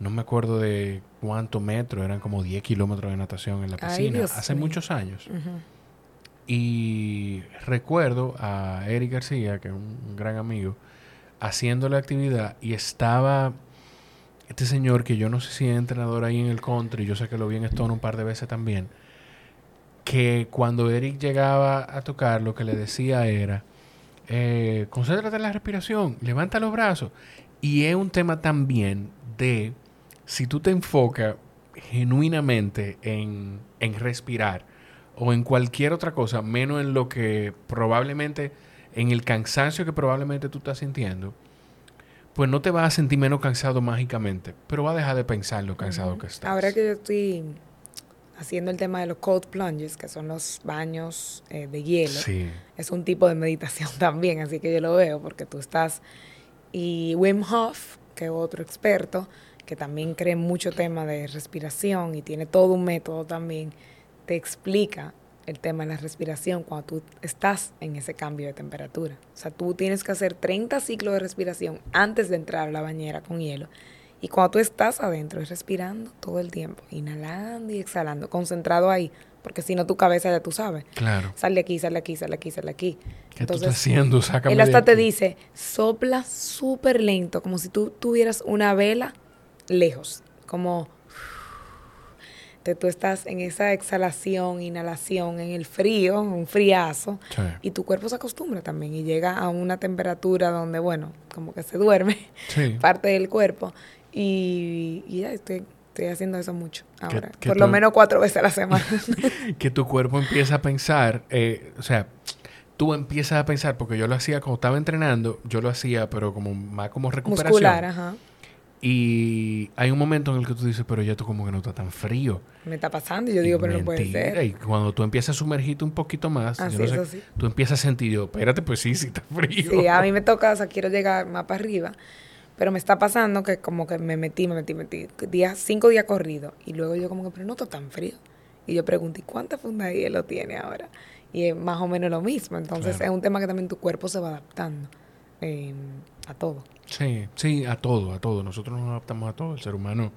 no me acuerdo de cuánto metro, eran como 10 kilómetros de natación en la piscina, hace muchos años. Y recuerdo a Eric García, que es un gran amigo, haciendo la actividad y estaba este señor que yo no sé si es entrenador ahí en el country, yo sé que lo vi en Stone un par de veces también, que cuando Eric llegaba a tocar lo que le decía era, eh, concéntrate en la respiración, levanta los brazos. Y es un tema también de si tú te enfocas genuinamente en, respirar o en cualquier otra cosa, menos en lo que probablemente, en el cansancio que probablemente tú estás sintiendo, pues no te vas a sentir menos cansado mágicamente, pero va a dejar de pensar lo cansado que estás. Ahora que yo estoy haciendo el tema de los cold plunges, que son los baños eh, de hielo, es un tipo de meditación también, así que yo lo veo porque tú estás... Y Wim Hof, que es otro experto, que también cree mucho tema de respiración y tiene todo un método también, te explica el tema de la respiración cuando tú estás en ese cambio de temperatura. O sea, tú tienes que hacer 30 ciclos de respiración antes de entrar a la bañera con hielo. Y cuando tú estás adentro, es respirando todo el tiempo, inhalando y exhalando, concentrado ahí, porque si no tu cabeza ya tú sabes. Claro. Sale aquí, sale aquí, sale aquí, sale aquí. ¿Qué tú estás haciendo? Sácame Él hasta te dice, sopla súper lento, como si tú tuvieras una vela lejos, como te, tú estás en esa exhalación, inhalación, en el frío, un friazo, Sí. y tu cuerpo se acostumbra también y llega a una temperatura donde, bueno, como que se duerme Sí. parte del cuerpo. Y, y ya estoy, estoy haciendo eso mucho ahora. que Por lo menos cuatro veces a la semana. que tu cuerpo empieza a pensar, eh, o sea, tú empiezas a pensar, porque yo lo hacía cuando estaba entrenando, yo lo hacía, pero como más como recuperación. Muscular, ajá. Y hay un momento en el que tú dices, pero ya tú como que no está tan frío. Me está pasando y yo digo, Y pero no puede ser. Y cuando tú empiezas a sumergirte un poquito más, Así no es, sé, así. tú empiezas a sentir, yo, espérate, pues sí, sí está frío. Sí, a mí me toca, o sea, quiero llegar más para arriba. Pero me está pasando que como que me metí, me metí, me metí. Días, cinco días corridos. Y luego yo como que, pero no está tan frío. Y yo pregunto, ¿y cuántas fundas de hielo tiene ahora? Y es más o menos lo mismo. Entonces Claro. es un tema que también tu cuerpo se va adaptando eh, a todo. Sí, sí, a todo, a todo. Nosotros nos adaptamos a todo. El ser humano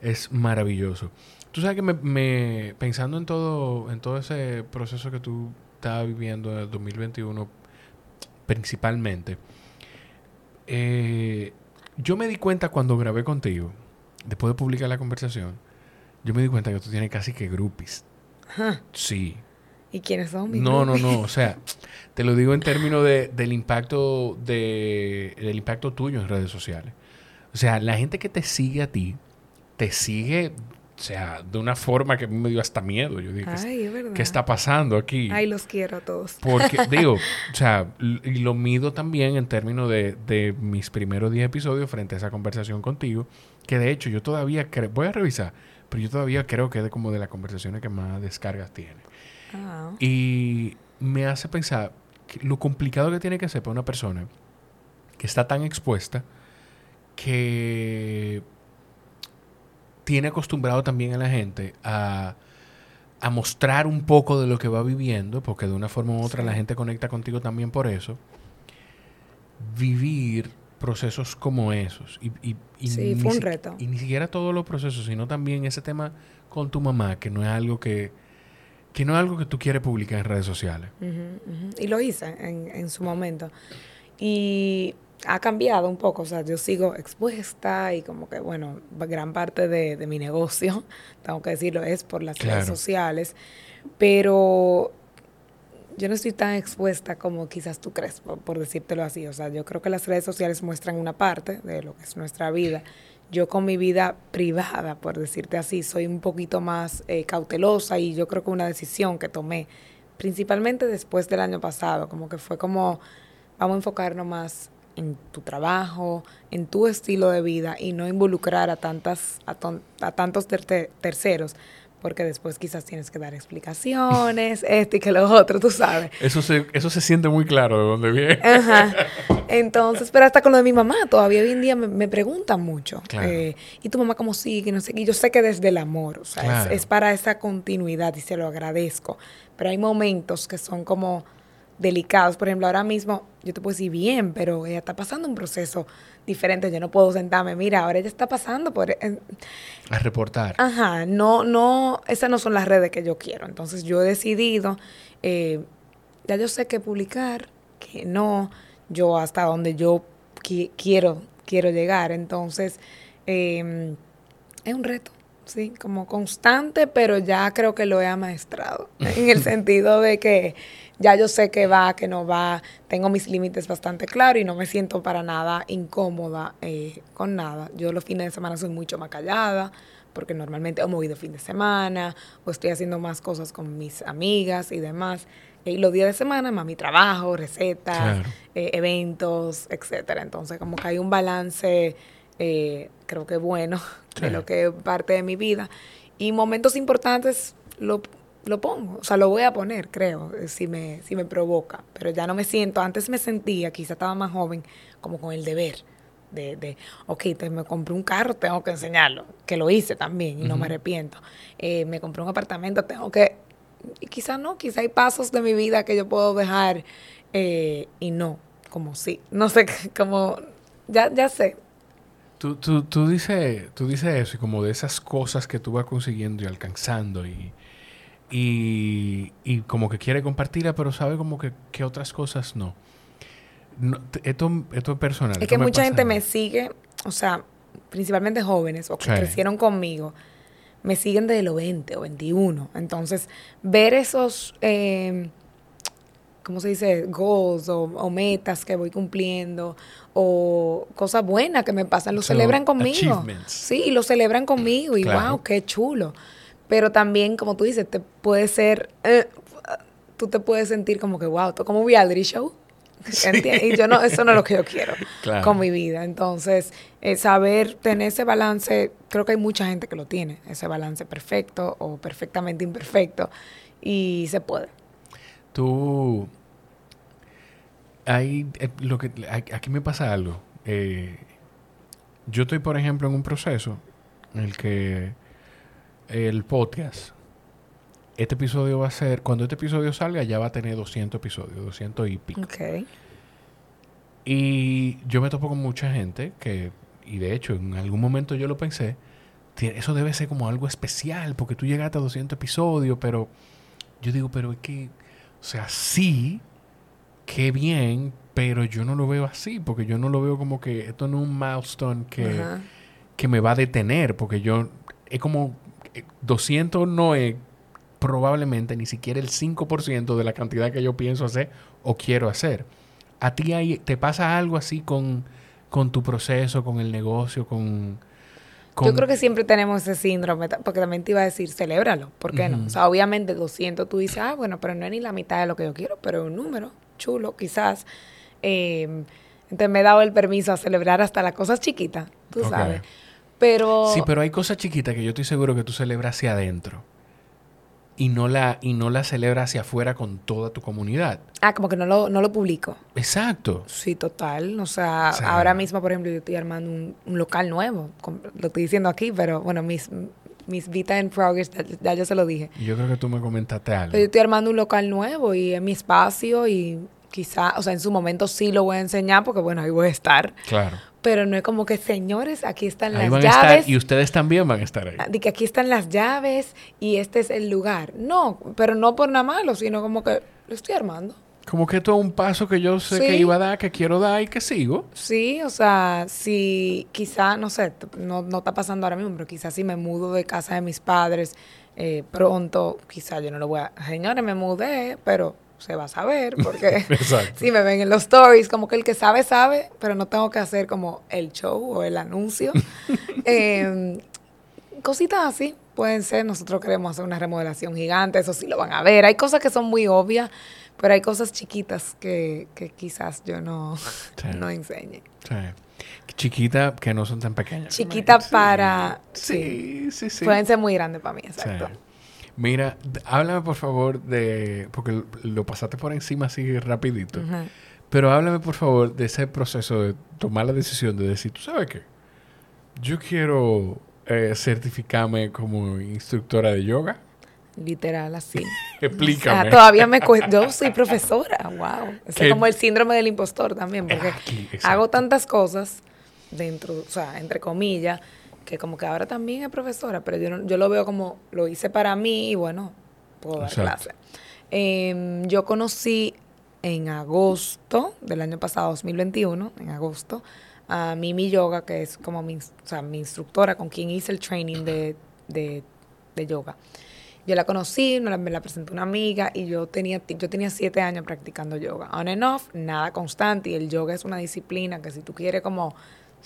es maravilloso. Tú sabes que me, me- pensando en todo, en todo ese proceso que tú estabas viviendo en el 2021, principalmente, eh, yo me di cuenta cuando grabé contigo, después de publicar la conversación, yo me di cuenta que tú tienes casi que groupies. Ajá. Sí. ¿Y quiénes son? mis No, no, no. O sea, te lo digo en términos de, del impacto de, del impacto tuyo en redes sociales. O sea, la gente que te sigue a ti, te sigue, o sea, de una forma que a mí me dio hasta miedo. Yo dije, ¿qué, Ay, es verdad. qué está pasando aquí? Ay, los quiero a todos. Porque, digo, o sea, y lo mido también en términos de, de mis primeros 10 episodios frente a esa conversación contigo, que de hecho yo todavía creo, voy a revisar, pero yo todavía creo que es de como de las conversaciones que más descargas tiene. Ah, Y me hace pensar lo complicado que tiene que ser para una persona que está tan expuesta que tiene acostumbrado también a la gente a, a mostrar un poco de lo que va viviendo, porque de una forma u otra Sí. la gente conecta contigo también por eso. Vivir procesos como esos. Y, y- y Sí, fue un si- reto. Y ni siquiera todos los procesos, sino también ese tema con tu mamá, que no es algo que, que no es algo que tú quieres publicar en redes sociales. Y lo hice en, en su momento. Y ha cambiado un poco, o sea, yo sigo expuesta y como que, bueno, gran parte de, de mi negocio, tengo que decirlo, es por las redes sociales, pero yo no estoy tan expuesta como quizás tú crees, por, por decírtelo así. O sea, yo creo que las redes sociales muestran una parte de lo que es nuestra vida. Yo con mi vida privada, por decirte así, soy un poquito más eh, cautelosa y yo creo que una decisión que tomé, principalmente después del año pasado, como que fue como, vamos a enfocarnos más en tu trabajo, en tu estilo de vida y no involucrar a tantas a, ton- a tantos terceros, porque después quizás tienes que dar explicaciones, esto y que lo otro, tú sabes. Eso se, eso se siente muy claro de dónde viene. Ajá. Entonces, pero hasta con lo de mi mamá, todavía hoy en día me, me preguntan mucho. Claro. eh, ¿Y tu mamá cómo sigue? No sé, qué. y yo sé que desde el amor, o sea, es- es, para esa continuidad y se lo agradezco. Pero hay momentos que son como delicados. Por ejemplo, ahora mismo yo te puedo decir bien, pero ella está pasando un proceso diferente. Yo no puedo sentarme, mira, ahora ella está pasando por... A reportar. Ajá, no, no, esas no son las redes que yo quiero. Entonces yo he decidido, eh, ya yo sé qué publicar, que no, yo hasta donde yo qui- quiero, quiero llegar. Entonces, eh, es un reto, sí, como constante, pero ya creo que lo he amaestrado, en el sentido de que ya yo sé que va, que no va, tengo mis límites bastante claros y no me siento para nada incómoda eh, con nada. Yo los fines de semana soy mucho más callada, porque normalmente o me voy de fin de semana, o estoy haciendo más cosas con mis amigas y demás. Y los días de semana, más mi trabajo, recetas, Claro. eh, eventos, etcétera. Entonces, como que hay un balance, eh, creo que bueno, de Sí. lo que es parte de mi vida. Y momentos importantes lo, lo pongo, o sea, lo voy a poner, creo, eh, si me, si me provoca. Pero ya no me siento, antes me sentía, quizá estaba más joven, como con el deber de, de ok, te, me compré un carro, tengo que enseñarlo, que lo hice también y no me arrepiento. Eh, me compré un apartamento, tengo que, y quizás no, quizá hay pasos de mi vida que yo puedo dejar eh, y no, como sí, no sé, como, ya, ya sé. Tú, tú, tú, dices, tú dices eso y como de esas cosas que tú vas consiguiendo y alcanzando y, y, y como que quiere compartirla, pero sabe como que, que otras cosas no. no esto, esto es personal. Es que mucha gente me sigue, o sea, principalmente jóvenes o que crecieron conmigo, me siguen desde los 20 o 21. Entonces, ver esos, eh, ¿cómo se dice? Goals o, metas que voy cumpliendo o cosas buenas que me pasan, lo celebran conmigo. Sí, lo celebran conmigo y wow, qué chulo. Pero también, como tú dices, te puede ser, eh, tú te puedes sentir como que, wow, como un reality show. Y yo no, eso no es lo que yo quiero con mi vida. Entonces, eh, saber tener ese balance, creo que hay mucha gente que lo tiene, ese balance perfecto o perfectamente imperfecto, y se puede. Tú, hay, eh, lo que, aquí me pasa algo. yo estoy, por ejemplo, en un proceso en el que el podcast, este episodio va a ser, cuando este episodio salga ya va a tener 200 episodios, 200 y pico. Ok. Y yo me topo con mucha gente que, y de hecho en algún momento yo lo pensé, eso debe ser como algo especial porque tú llegaste a 200 episodios, pero yo digo, pero es que, o sea, sí, qué bien, pero yo no lo veo así, porque yo no lo veo como que esto no es un milestone que, que me va a detener, porque yo, es como 200 no es probablemente ni siquiera el 5% de la cantidad que yo pienso hacer o quiero hacer. ¿A ti hay, te pasa algo así con, con tu proceso, con el negocio, con, Yo creo que siempre tenemos ese síndrome, porque también te iba a decir, celébralo, ¿por qué no? O sea, obviamente 200 tú dices, ah, bueno, pero no es ni la mitad de lo que yo quiero, pero es un número chulo, quizás. Eh, entonces me he dado el permiso a celebrar hasta las cosas chiquitas, tú sabes. Pero... Sí, pero hay cosas chiquitas que yo estoy seguro que tú celebras hacia adentro. Y no, la, y no la celebras hacia afuera con toda tu comunidad. Ah, como que no lo, no lo publico. Exacto. Sí, total. O sea, ahora mismo, por ejemplo, yo estoy armando un, local nuevo. Lo estoy diciendo aquí, pero bueno, mis, mis Vita en Progress, ya, yo se lo dije. Yo creo que tú me comentaste algo. yo estoy armando un local nuevo y es mi espacio y quizá, o sea, en su momento sí lo voy a enseñar porque, bueno, ahí voy a estar. Claro pero no es como que, señores, aquí están las llaves. y ustedes también van a estar ahí. Ah, de que aquí están las llaves y este es el lugar. No, pero no por nada malo, sino como que lo estoy armando. Como que esto es un paso que yo sé que iba a dar, que quiero dar y que sigo. Sí, o sea, si quizá, no sé, no, no está pasando ahora mismo, pero quizás si me mudo de casa de mis padres eh, pronto, quizá yo no lo voy a... Señores, me mudé, pero se va a saber, porque si me ven en los stories, como que el que sabe, sabe, pero no tengo que hacer como el show o el anuncio. Em, cositas así pueden ser, nosotros queremos hacer una remodelación gigante, eso sí lo van a ver. Hay cosas que son muy obvias, pero hay cosas chiquitas que, que quizás yo no, no enseñe. Sí. Chiquita que no son tan pequeñas. Chiquita para... Sí, sí, sí. Pueden ser muy grandes para mí, exacto. Mira, háblame por favor de, porque lo pasaste por encima así rapidito, pero háblame por favor de ese proceso de tomar la decisión de decir, ¿tú sabes qué? Yo quiero eh, certificarme como instructora de yoga. Literal, así. Explícame. todavía me cuesta. Yo soy profesora, wow. Es como el síndrome del impostor también, porque hago tantas cosas dentro, o sea, entre comillas, que como que ahora también es profesora, pero yo, yo lo veo como lo hice para mí y bueno, puedo dar clase. Em, yo conocí en agosto del año pasado, 2021, en agosto, a Mimi Yoga, que es como mi, o sea, mi instructora con quien hice el training de, de, de yoga. Yo la conocí, me la, me la, presentó una amiga y yo tenía, yo tenía siete años practicando yoga. On and off, nada constante. Y el yoga es una disciplina que si tú quieres como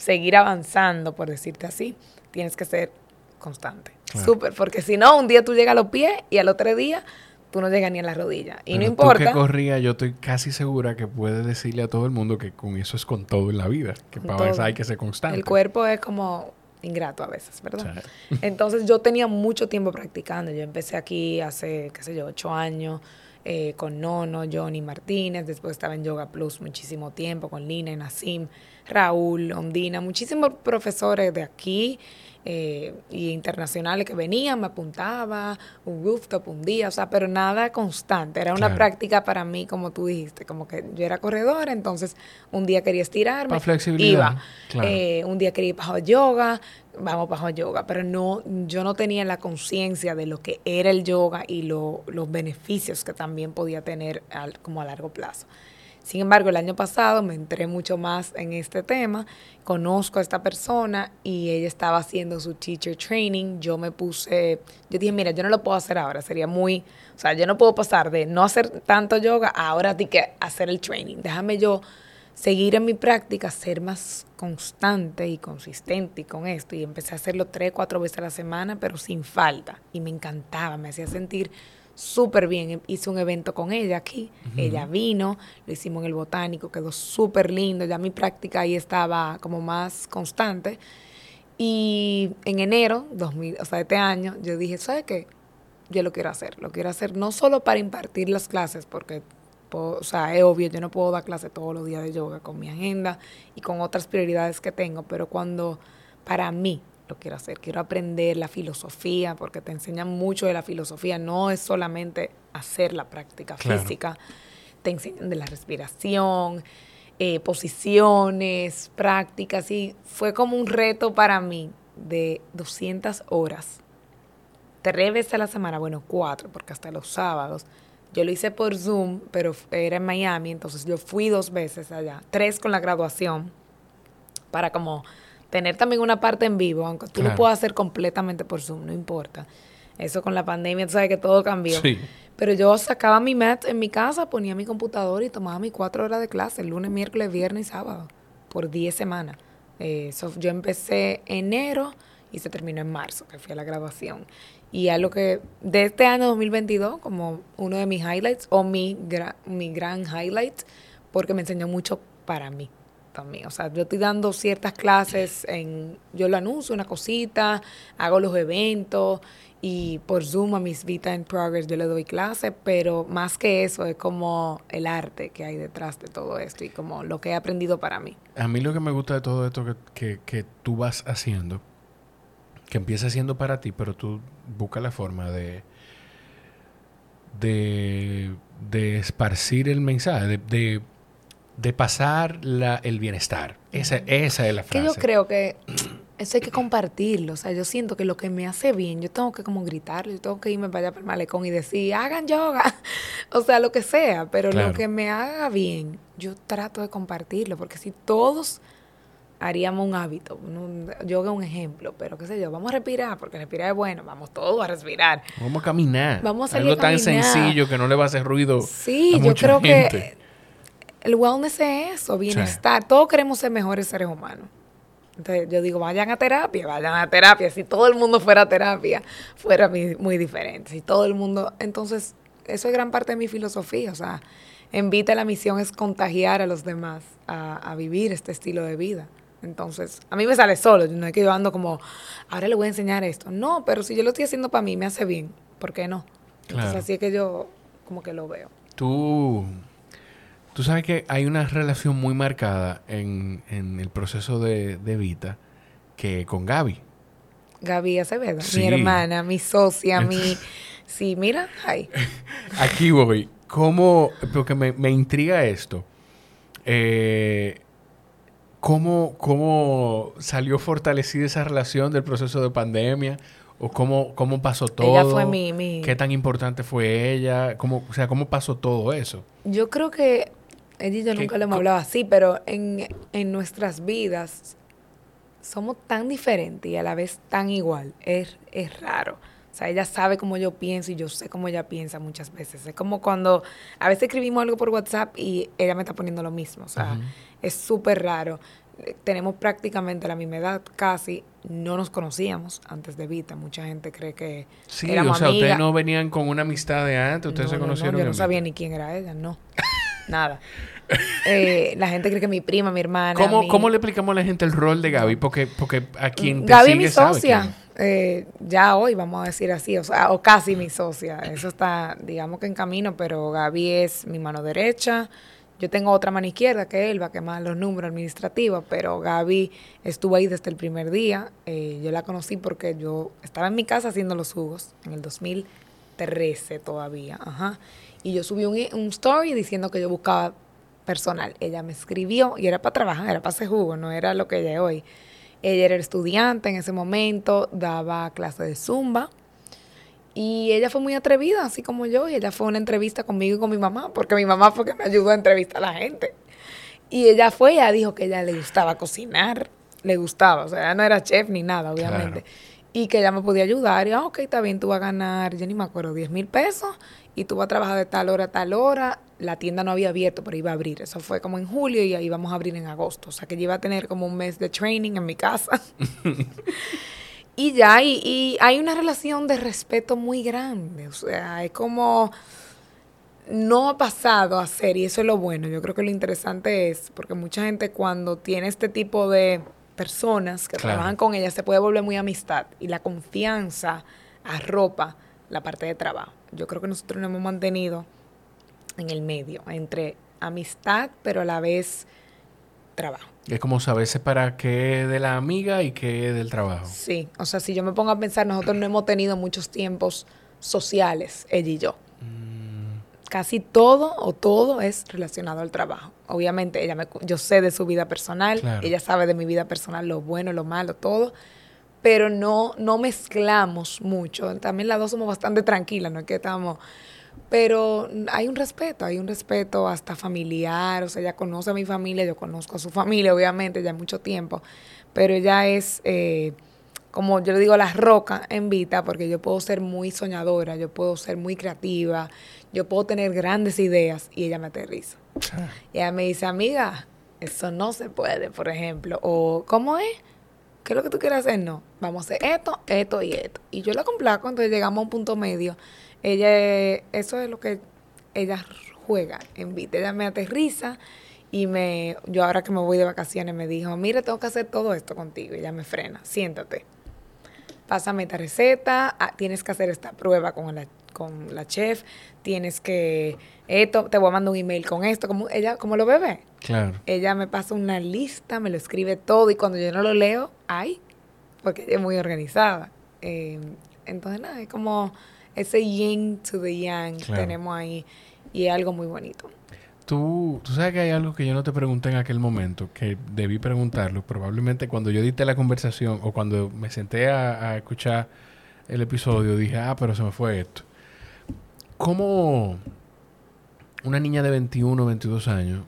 seguir avanzando, por decirte así, tienes que ser constante. Súper, porque si no, un día tú llegas a los pies y al otro día tú no llegas ni a la rodilla. Y no importa. Tú que corría, yo estoy casi segura que puedes decirle a todo el mundo que con eso es con todo en la vida, que para eso hay que ser constante. El cuerpo es como ingrato a veces, ¿verdad? Entonces yo tenía mucho tiempo practicando. Yo empecé aquí hace, qué sé yo, ocho años. Eh, con Nono, Johnny Martínez, después estaba en Yoga Plus muchísimo tiempo, con Lina, Nassim, Raúl, Ondina, muchísimos profesores de aquí eh, y internacionales que venían, me apuntaba, un rooftop un día, o sea, pero nada constante. Era una práctica para mí, como tú dijiste, como que yo era corredora, entonces un día quería estirarme, iba. Eh, un día quería ir para yoga, vamos para yoga, pero no, yo no tenía la conciencia de lo que era el yoga y los beneficios que también podía tener como a largo plazo. Sin embargo, el año pasado me entré mucho más en este tema, conozco a esta persona y ella estaba haciendo su teacher training, yo me puse, yo dije, mira, yo no lo puedo hacer ahora, sería muy, o sea, yo no puedo pasar de no hacer tanto yoga a ahora de que hacer el training, déjame yo seguir en mi práctica, ser más constante y consistente con esto y empecé a hacerlo tres, cuatro veces a la semana, pero sin falta y me encantaba, me hacía sentir súper bien. Hice un evento con ella aquí, ella vino, lo hicimos en el botánico, quedó súper lindo, ya mi práctica ahí estaba como más constante. Y en enero, 2000, o sea, este año, yo dije, ¿sabes qué? Yo lo quiero hacer, lo quiero hacer no solo para impartir las clases, porque, o sea, es obvio, yo no puedo dar clases todos los días de yoga con mi agenda y con otras prioridades que tengo, pero cuando para mí quiero hacer, quiero aprender la filosofía, porque te enseñan mucho de la filosofía, no es solamente hacer la práctica física, te enseñan de la respiración, eh, posiciones, prácticas, y fue como un reto para mí de 200 horas, tres veces a la semana, bueno, cuatro, porque hasta los sábados. Yo lo hice por Zoom, pero era en Miami, entonces yo fui dos veces allá, tres con la graduación, para como tener también una parte en vivo, aunque tú lo puedas hacer completamente por Zoom, no importa. Eso con la pandemia, tú sabes que todo cambió. Pero yo sacaba mi mat en mi casa, ponía mi computador y tomaba mis cuatro horas de clase, lunes, miércoles, viernes y sábado, por diez semanas. Eh, yo empecé enero y se terminó en marzo, que fue la graduación. Y algo que de este año 2022, como uno de mis highlights, o mi, mi gran highlight, porque me enseñó mucho para mí también. O sea, yo estoy dando ciertas clases, en, yo lo anuncio, una cosita, hago los eventos y por Zoom a mis Vita in Progress yo le doy clases, pero más que eso es como el arte que hay detrás de todo esto y como lo que he aprendido para mí. A mí lo que me gusta de todo esto que, que, que tú vas haciendo, que empieza siendo para ti, pero tú buscas la forma de, de, de esparcir el mensaje, de de pasar la, el bienestar. Esa, esa es la frase. Que yo creo que eso hay que compartirlo. O sea, yo siento que lo que me hace bien, yo tengo que como gritar, yo tengo que irme para allá para el malecón y decir, hagan yoga. o sea, lo que sea. Pero lo que me haga bien, yo trato de compartirlo. Porque si todos haríamos un hábito, yoga es un ejemplo, pero qué sé yo, vamos a respirar, porque respirar es bueno, vamos todos a respirar. Vamos a caminar. Vamos a Algo tan sencillo que no le va a hacer ruido. Sí, yo creo que el wellness es eso, bienestar. Todos queremos ser mejores seres humanos. Entonces yo digo, vayan a terapia, vayan a terapia. Si todo el mundo fuera a terapia, fuera muy, diferente. Si todo el mundo... Entonces, eso es gran parte de mi filosofía. O sea, en Vita la misión es contagiar a los demás a, vivir este estilo de vida. Entonces, a mí me sale solo. No es que yo ando como, ahora le voy a enseñar esto. No, pero si yo lo estoy haciendo para mí, me hace bien. ¿Por qué no? Entonces, así es que yo como que lo veo. Tú Tú sabes que hay una relación muy marcada en, el proceso de, de, Vita que con Gaby. Gaby Acevedo, mi hermana, mi socia, mi... Sí, mira, ahí. Aquí voy. ¿Cómo? Porque me, me intriga esto. Eh, ¿cómo, ¿Cómo salió fortalecida esa relación del proceso de pandemia? ¿O cómo, cómo pasó todo? Ella fue mi, mi... ¿Qué tan importante fue ella? ¿Cómo, o sea, ¿cómo pasó todo eso? Yo creo que ella y yo nunca le hemos hablado así, pero en, nuestras vidas somos tan diferentes y a la vez tan igual. Es, es raro. O sea, ella sabe cómo yo pienso y yo sé cómo ella piensa muchas veces. Es como cuando a veces escribimos algo por WhatsApp y ella me está poniendo lo mismo. O sea, es súper raro. Tenemos prácticamente la misma edad, casi. No nos conocíamos antes de Vita. Mucha gente cree que. Sí, o sea, ustedes no venían con una amistad de antes, ustedes se conocieron. No, yo no sabía ni quién era ella, no. Nada. Eh, la gente cree que mi prima, mi hermana. ¿Cómo, ¿Cómo, le explicamos a la gente el rol de Gaby? Porque, porque a quien te Gaby es mi socia. eh, ya hoy, vamos a decir así, o sea, o casi mi socia. Eso está, digamos que en camino, pero Gaby es mi mano derecha. Yo tengo otra mano izquierda que él, va a quemar los números administrativos, pero Gaby estuvo ahí desde el primer día. Eh, yo la conocí porque yo estaba en mi casa haciendo los jugos en el 2013 todavía. Ajá. Y yo subí un, un story diciendo que yo buscaba personal. Ella me escribió y era para trabajar, era para hacer jugo, no era lo que ella es hoy. Ella era estudiante en ese momento, daba clase de zumba. Y ella fue muy atrevida, así como yo, y ella fue a una entrevista conmigo y con mi mamá, porque mi mamá fue que me ayudó a entrevistar a la gente. Y ella fue, ella dijo que ella le gustaba cocinar, le gustaba, o sea, ella no era chef ni nada, obviamente. Y que ella me podía ayudar, y, ah, ok, está bien, tú vas a ganar, yo ni me acuerdo, 10 mil pesos, y tú vas a trabajar de tal hora a tal hora. La tienda no había abierto, pero iba a abrir. Eso fue como en julio y ahí vamos a abrir en agosto. O sea que yo iba a tener como un mes de training en mi casa. y ya, y, y, hay una relación de respeto muy grande. O sea, es como no ha pasado a ser, y eso es lo bueno. Yo creo que lo interesante es, porque mucha gente cuando tiene este tipo de personas que trabajan con ella, se puede volver muy amistad. Y la confianza arropa la parte de trabajo. Yo creo que nosotros nos hemos mantenido en el medio, entre amistad, pero a la vez trabajo. Es como saber separar qué de la amiga y qué del trabajo. Sí, o sea, si yo me pongo a pensar, nosotros no hemos tenido muchos tiempos sociales, ella y yo. Mm. Casi todo o todo es relacionado al trabajo. Obviamente, ella me, yo sé de su vida personal, ella sabe de mi vida personal, lo bueno, lo malo, todo pero no, no mezclamos mucho. También las dos somos bastante tranquilas, no es que estamos... Pero hay un respeto, hay un respeto hasta familiar, o sea, ella conoce a mi familia, yo conozco a su familia, obviamente, ya mucho tiempo, pero ella es, eh, como yo le digo, la roca en Vita, porque yo puedo ser muy soñadora, yo puedo ser muy creativa, yo puedo tener grandes ideas y ella me aterriza. Ah. Y ella me dice, amiga, eso no se puede, por ejemplo, o ¿cómo es? ¿qué es lo que tú quieres hacer? No, vamos a hacer esto, esto y esto. Y yo la complaco, entonces llegamos a un punto medio. Ella, eso es lo que ella juega en vida. Ella me aterriza y me, yo ahora que me voy de vacaciones me dijo, mira, tengo que hacer todo esto contigo. Y ella me frena, siéntate. Pásame esta receta, ah, tienes que hacer esta prueba con la, con la chef, tienes que, esto, te voy a mandar un email con esto, como ella, como lo bebé. Claro. Ella me pasa una lista, me lo escribe todo y cuando yo no lo leo, ay, porque ella es muy organizada. Eh, entonces, nada, es como ese yin to the yang que tenemos ahí y es algo muy bonito. Tú, tú sabes que hay algo que yo no te pregunté en aquel momento, que debí preguntarlo. Probablemente cuando yo diste la conversación o cuando me senté a, a escuchar el episodio, dije, ah, pero se me fue esto. ¿Cómo una niña de 21 o 22 años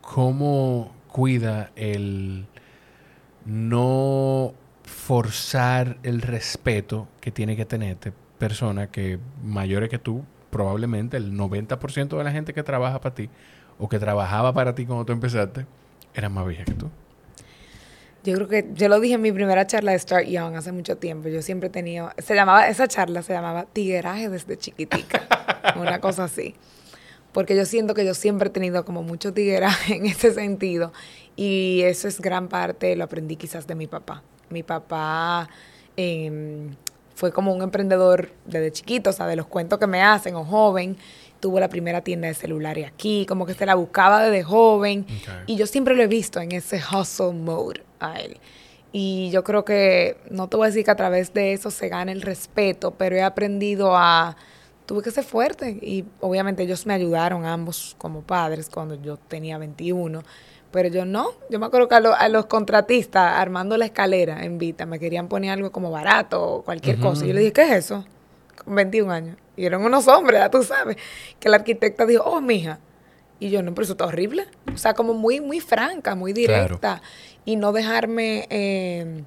cómo cuida el no forzar el respeto que tiene que tenerte persona que mayores que tú, probablemente el 90% de la gente que trabaja para ti o que trabajaba para ti cuando tú empezaste, era más vieja que tú. Yo creo que yo lo dije en mi primera charla de Start Young hace mucho tiempo. Yo siempre he tenido, se llamaba, esa charla se llamaba Tigueraje desde chiquitica, una cosa así porque yo siento que yo siempre he tenido como mucho tigueraje en ese sentido y eso es gran parte, lo aprendí quizás de mi papá. Mi papá em, fue como un emprendedor desde chiquito, o sea, de los cuentos que me hacen o joven. Tuvo la primera tienda de celulares aquí, como que se la buscaba desde joven. Y yo siempre lo he visto en ese hustle mode a él. Y yo creo que, no te voy a decir que a través de eso se gana el respeto, pero he aprendido a tuve que ser fuerte y obviamente ellos me ayudaron ambos como padres cuando yo tenía 21, pero yo no, yo me acuerdo que a, los contratistas armando la escalera en Vita me querían poner algo como barato o cualquier cosa. Y yo le dije, ¿qué es eso? Con 21 años. Y eran unos hombres, ya tú sabes, que la arquitecta dijo, oh, mija. Y yo, no, pero eso está horrible. O sea, como muy, muy franca, muy directa. Y no dejarme eh,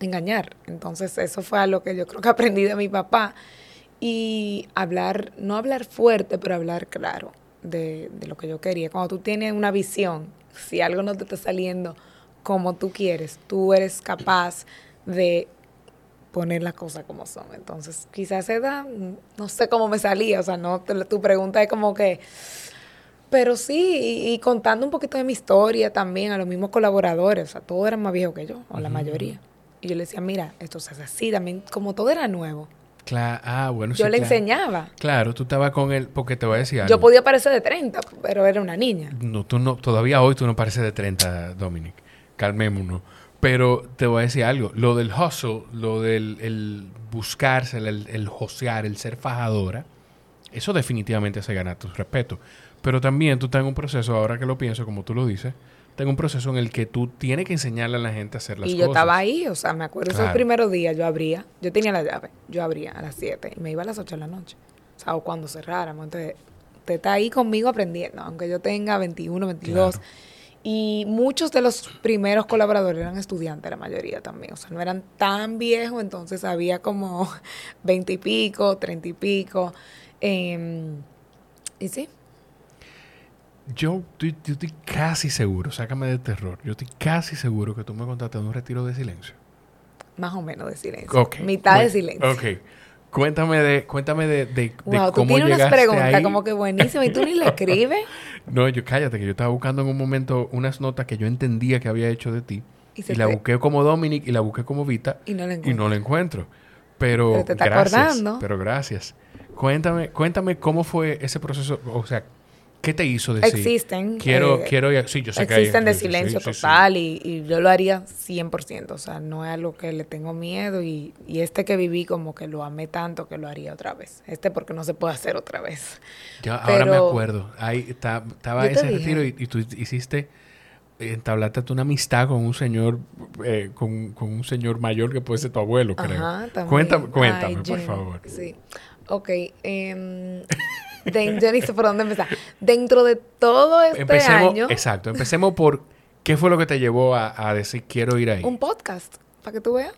engañar. Entonces, eso fue algo que yo creo que aprendí de mi papá y hablar, no hablar fuerte, pero hablar claro de, lo que yo quería. Cuando tú tienes una visión, si algo no te está saliendo como tú quieres, tú eres capaz de poner las cosas como son. Entonces, quizás se da, no sé cómo me salía, o sea, no tu pregunta es como que, pero sí, y, contando un poquito de mi historia también a los mismos colaboradores, o sea, todos eran más viejos que yo, o la mayoría. Y yo le decía, mira, esto se hace así, también, como todo era nuevo. Claro, ah, bueno, Yo sí, le claro. enseñaba. Claro, tú estabas con él, porque te voy a decir algo. Yo podía parecer de 30, pero era una niña. No, tú no, todavía hoy tú no pareces de 30, Dominic. Calmémonos. Pero te voy a decir algo. Lo del hustle, lo del el buscarse, el, el josear, el ser fajadora, eso definitivamente se gana tu respeto. Pero también tú estás en un proceso, ahora que lo pienso, como tú lo dices, en un proceso en el que tú tienes que enseñarle a la gente a hacer las y cosas. yo estaba ahí, o sea, me acuerdo esos Claro. primeros días, yo abría, yo tenía la llave, yo abría a las 7 y me iba a las 8 de la noche. O sea, o cuando cerráramos. Entonces, te está ahí conmigo aprendiendo, aunque yo tenga 21, 22. Claro. Y muchos de los primeros colaboradores eran estudiantes, la mayoría también. O sea, no eran tan viejos, entonces había como 20 y pico, 30 y pico. em, y sí, Yo, estoy- yo estoy casi seguro, sácame de terror, yo estoy casi seguro que tú me contaste de un retiro de silencio. más o menos de silencio. Mitad de silencio. Ok. Cuéntame de, cuéntame de, de, de Wow, tú cómo tienes unas preguntas ahí. como que buenísimas y tú ni le escribes No, yo cállate, que yo estaba buscando en un momento unas notas que yo entendía que había hecho de ti. y, la te- busqué como Dominic y la busqué como Vita y no la encuentro. Pero, Pero te está gracias. acordando. Pero gracias. Cuéntame, cuéntame cómo fue ese proceso, o sea, ¿qué te hizo decir? Existen. Quiero, eh, quiero, sí, yo sé que hay existen de silencio sí, sí, sí. total Y, y yo lo haría 100%. O sea, no es algo que le tengo miedo y, y este que viví como que lo amé tanto que lo haría otra vez. Este porque no se puede hacer otra vez. Ya, ahora me acuerdo. Ahí está- estaba Yo ese dije. retiro y, y tú hiciste, entablaste una amistad con un señor, eh, con, con un señor mayor que puede ser tu abuelo, creo. Ajá, también. Cuéntame, cuéntame, Ay, por Jim, favor. Sí. Ok. em, de- yo ni sé por dónde empezar. Dentro de todo este Empecemos, año, exacto, empecemos por qué fue lo que te llevó a, a decir quiero ir ahí. un podcast, para que tú veas.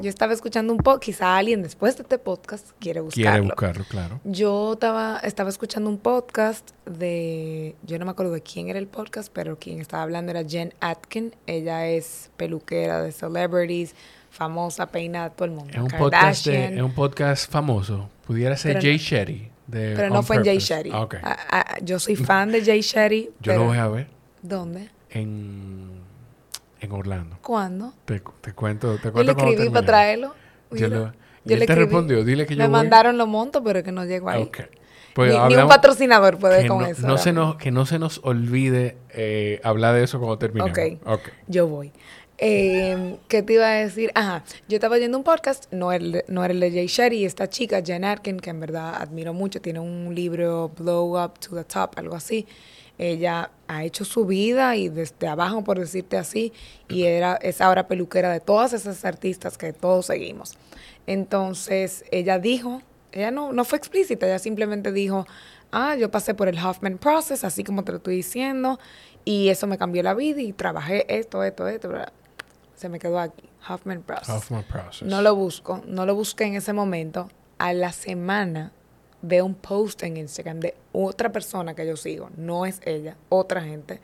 Yo estaba escuchando un podcast, quizá alguien después de este podcast quiere buscarlo. Quiere buscarlo, claro. Yo estaba, estaba escuchando un podcast de, yo no me acuerdo de quién era el podcast, pero quien estaba hablando era Jen Atkin. Ella es peluquera de celebrities, famosa, peina a todo el mundo. Es un, podcast de- es un podcast famoso. Pudiera ser Pero Jay no- Shetty. De pero no fue en Jay. Shetty. Ah, ok. Ah, yo soy fan de Jay Shetty. Yo pero- lo voy a ver ¿Dónde? en, en Orlando. ¿Cuándo? Te, te cuento, te Yo cuento le cuando escribí para traerlo. Yo, lo, yo le te respondió, dile que yo Me voy. mandaron los montos, pero que no llegó ahí. Ok. Pues ni, ni un patrocinador puede con no, eso. no se nos, que no se nos olvide eh, hablar de eso cuando terminemos. Ok. Ok. Yo voy. Eh, ¿Qué te iba a decir? Ajá, yo estaba oyendo un podcast, no era el, de- no era el de Jay Shetty, esta chica, Jen Atkin, que en verdad admiro mucho, tiene un libro Blow Up to the Top, algo así. Ella ha hecho su vida y desde abajo, por decirte así, y era, es ahora peluquera de todas esas artistas que todos seguimos. Entonces, ella dijo, ella no, no fue explícita, ella simplemente dijo, ah, yo pasé por el Hoffman Process, así como te lo estoy diciendo, y eso me cambió la vida y trabajé esto, esto, esto. Se me quedó aquí, Hoffman Process. Hoffman Process. No lo busco, no lo busqué en ese momento. A la semana veo un post en Instagram de otra persona que yo sigo, no es ella, otra gente.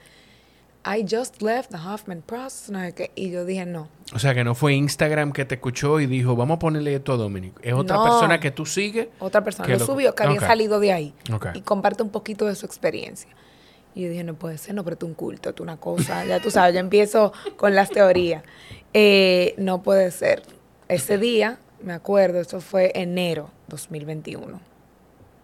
I just left the Hoffman Process, no sé qué. Y yo dije, no, O sea, que no fue Instagram que te escuchó y dijo, vamos a ponerle esto a Dominic. Es otra No. persona que tú sigues. otra persona Que lo subió, que había salido de ahí. Ok. Y comparte un poquito de su experiencia. Y yo dije, no puede ser, no, pero tú un culto, tú una cosa. Ya tú sabes, yo empiezo con las teorías. Eh, no puede ser. Ese día, me acuerdo, eso fue enero 2021.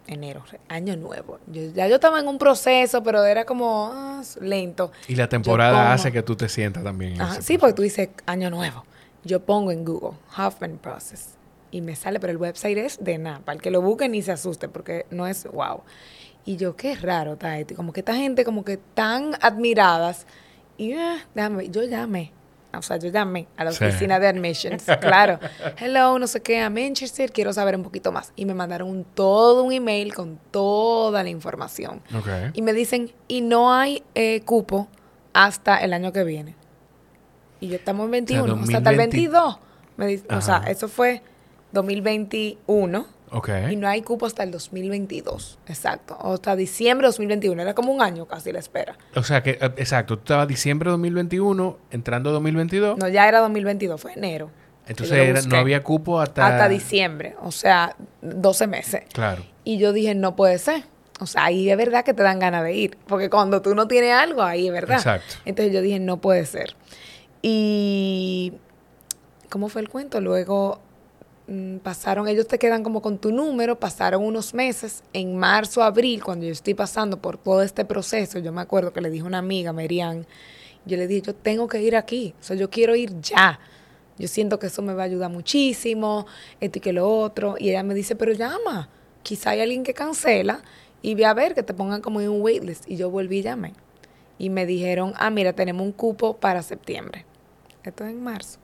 Enero, año nuevo. Yo- ya yo estaba en un proceso, pero era como ah, lento. Y la temporada pongo- hace que tú te sientas también. Ajá, sí, porque tú dices año nuevo. Yo pongo en Google Hoffman Process y me sale, pero el website es de nada. Para el que lo busque ni se asuste porque no es wow. Y yo, qué raro está esto. Como que esta gente como que tan admiradas. Y eh, déjame, yo llamé. O sea, yo llamé a la Sí. oficina de admissions. Claro. Hello, no sé qué, I'm interested, quiero saber un poquito más. Y me mandaron un- todo un email con toda la información. Y me dicen, y no hay eh, cupo hasta el año que viene. Y yo estamos en 21, o sea, hasta el 2020. 22. Me dice, o sea, eso fue 2021 Y no hay cupo hasta el 2022. Exacto. O hasta diciembre de 2021. Era como un año casi la espera. O sea que, eh, exacto, tú estabas diciembre de 2021, entrando 2022. No, ya era 2022, fue enero. entonces era- no había cupo hasta... Hasta diciembre, o sea, 12 meses. Claro. Y yo dije, no puede ser. O sea, ahí es verdad que te dan ganas de ir. Porque cuando tú no tienes algo, ahí es verdad. Exacto. Entonces yo dije, no puede ser. Y ¿cómo fue el cuento? Luego pasaron, ellos te quedan como con tu número, pasaron unos meses, en marzo, abril, cuando yo estoy pasando por todo este proceso, yo me acuerdo que le dije a una amiga, Merian, yo le dije, yo tengo que ir aquí, o sea, yo quiero ir ya. Yo siento que eso me va a ayudar muchísimo, esto y que lo otro. Y ella me dice, pero llama, quizá hay alguien que cancela y ve a ver que te pongan como en un waitlist. Y yo volví y llamé. Y me dijeron, ah, mira, tenemos un cupo para septiembre. Esto es en marzo.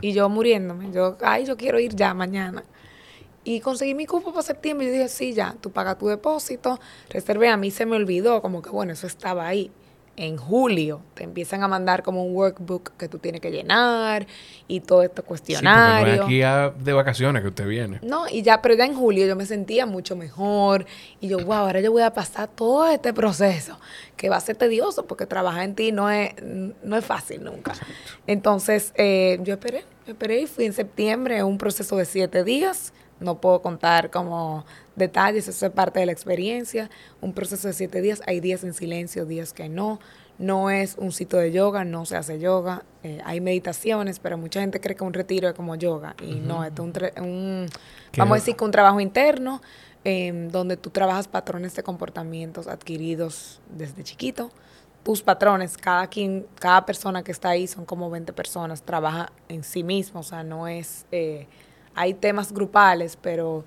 Y yo muriéndome. Yo, ay, yo quiero ir ya mañana. Y conseguí mi cupo para septiembre. Y yo dije, sí, ya, tú pagas tu depósito, reservé. A mí se me olvidó, como que bueno, eso estaba ahí en julio te empiezan a mandar como un workbook que tú tienes que llenar y todo esto cuestionario. Sí, aquí de vacaciones que usted viene. No, y ya, pero ya en julio yo me sentía mucho mejor y yo, wow, ahora yo voy a pasar todo este proceso que va a ser tedioso porque trabajar en ti no es, no es fácil nunca. Entonces, eh, yo esperé, esperé y fui en septiembre, un proceso de siete días. No puedo contar como detalles, eso es parte de la experiencia. Un proceso de siete días, hay días en silencio, días que no. No es un sitio de yoga, no se hace yoga. Eh, hay meditaciones, pero mucha gente cree que un retiro es como yoga. Y no, es un, vamos a decir que un trabajo interno, em, donde tú trabajas patrones de comportamientos adquiridos desde chiquito. Tus patrones, cada quien, cada persona que está ahí, son como 20 personas, trabaja en sí mismo, o sea, no es, eh, hay temas grupales, pero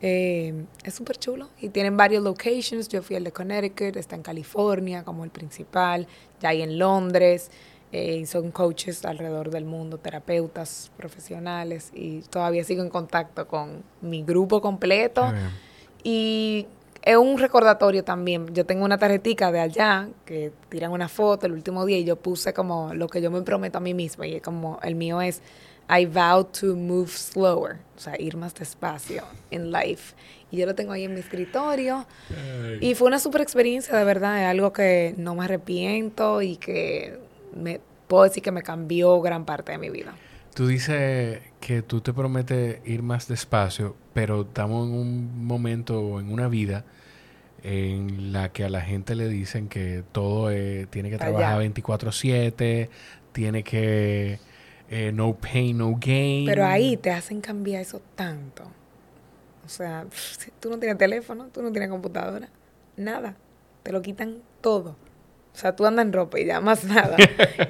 eh, es súper chulo y tienen varios locations. Yo fui al de Connecticut, está en California como el principal, ya hay en Londres. Eh, son coaches alrededor del mundo, terapeutas profesionales y todavía sigo en contacto con mi grupo completo. Y es un recordatorio también. Yo tengo una tarjetita de allá que tiran una foto el último día y yo puse como lo que yo me prometo a mí misma y como el mío es I vow to move slower, o sea, ir más despacio en life. Y yo lo tengo ahí en mi escritorio. Y fue una super experiencia, de verdad, es algo que no me arrepiento y que me puedo decir que me cambió gran parte de mi vida. Tú dices que tú te prometes ir más despacio, pero estamos en un momento, en una vida, en la que a la gente le dicen que todo tiene que trabajar 24/7, tiene que eh, no pain, no gain. Pero ahí te hacen cambiar eso tanto. O sea, tú no tienes teléfono, tú no tienes computadora, nada. Te lo quitan todo. O sea, tú andas en ropa y ya más nada.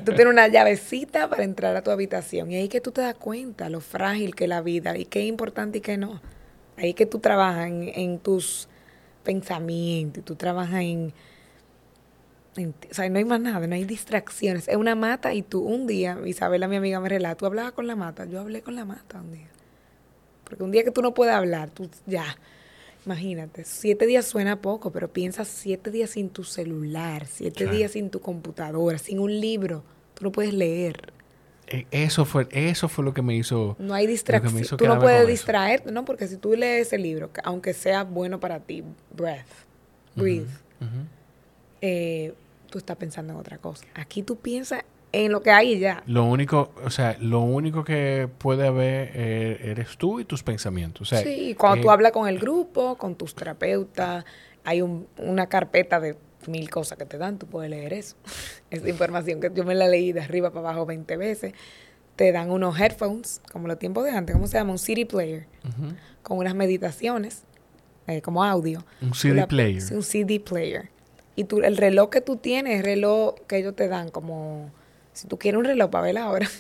tú tienes una llavecita para entrar a tu habitación. Y ahí que tú te das cuenta lo frágil que es la vida y qué es importante y qué no. Ahí que tú trabajas en, en tus pensamientos, tú trabajas en o sea, no hay más nada, no hay distracciones. Es una mata y tú un día, Isabela, mi amiga, me relata, tú hablabas con la mata. Yo hablé con la mata un día. Porque un día que tú no puedes hablar, tú ya, imagínate, siete días suena poco, pero piensa siete días sin tu celular, siete días sin tu computadora, sin un libro. Tú no puedes leer. E, eso fue, eso fue lo que me hizo. No hay distracción. Tú no puedes distraerte, ¿no? Porque si tú lees ese libro, aunque sea bueno para ti, breath, breathe, eh, tú estás pensando en otra cosa. Aquí tú piensas en lo que hay y ya. Lo único, o sea, lo único que puede haber eh, eres tú y tus pensamientos. sí, cuando tú eh, hablas con el grupo, con tus terapeutas, hay una carpeta de mil cosas que te dan, tú puedes leer eso. Esa información que yo me la leí de arriba para abajo 20 veces. Te dan unos headphones, como los tiempos de antes, ¿cómo se llama? Un CD player, con unas meditaciones, eh, como audio. Un CD player. un CD player y tú, el reloj que tú tienes, el reloj que ellos te dan, como si tú quieres un reloj para ver la hora.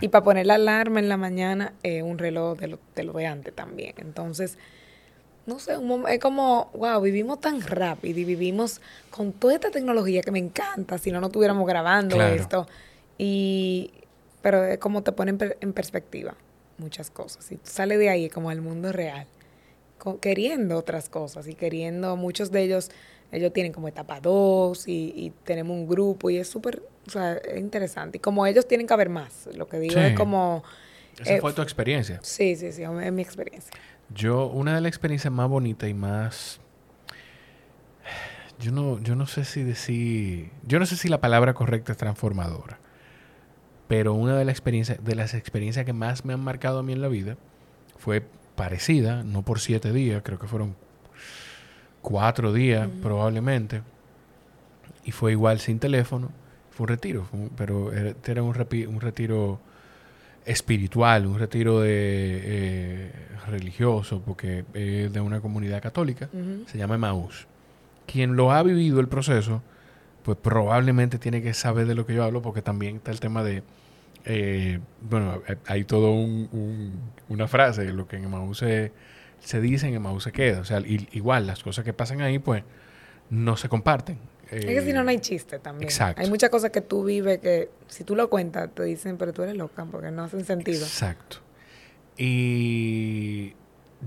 Y para poner la alarma en la mañana, eh, un reloj de lo, de lo de antes también. Entonces, no sé, es como, wow, vivimos tan rápido y vivimos con toda esta tecnología que me encanta, si no, no estuviéramos grabando esto. Y, pero es como te pone en, perspectiva muchas cosas. Y tú sales de ahí como el mundo real, queriendo otras cosas y queriendo, muchos de ellos ellos tienen como etapa 2 y, tenemos un grupo y es súper, o sea, es interesante. Y como ellos tienen que haber más, lo que digo es como... Esa eh, fue tu experiencia. Sí, sí, sí, es mi experiencia. Yo, una de las experiencias más bonitas y más... Yo no, yo no sé si decir... Yo no sé si la palabra correcta es transformadora. Pero una de las experiencias, de las experiencias que más me han marcado a mí en la vida fue parecida, no por siete días, creo que fueron cuatro días probablemente. Y fue igual sin teléfono. Fue un retiro, pero era un, un retiro espiritual, un retiro de, eh, religioso, porque es de una comunidad católica, se llama Emmaus. Quien lo ha vivido el proceso, pues probablemente tiene que saber de lo que yo hablo, porque también está el tema de, eh, bueno, hay todo una frase, lo que en Emmaus se, se dice, en Emmaus se queda. O sea, igual, las cosas que pasan ahí, pues no se comparten es que si no, no hay chiste también. Exacto. Hay muchas cosas que tú vives que si tú lo cuentas te dicen, pero tú eres loca porque no hacen sentido. Exacto. Y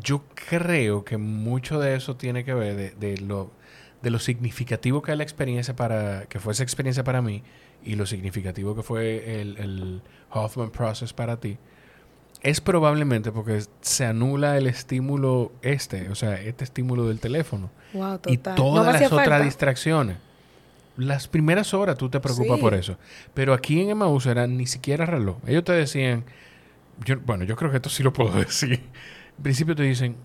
yo creo que mucho de eso tiene que ver de, lo, de lo significativo que es la experiencia para, que fue esa experiencia para mí y lo significativo que fue el, el Hoffman Process para ti. Es probablemente porque se anula el estímulo este, o sea, este estímulo del teléfono. Wow, total. Y todas las otras distracciones las primeras horas tú te preocupas por eso. Pero aquí en Emmaus era ni siquiera reloj. Ellos te decían, yo, bueno, yo creo que esto sí lo puedo decir. En principio te dicen,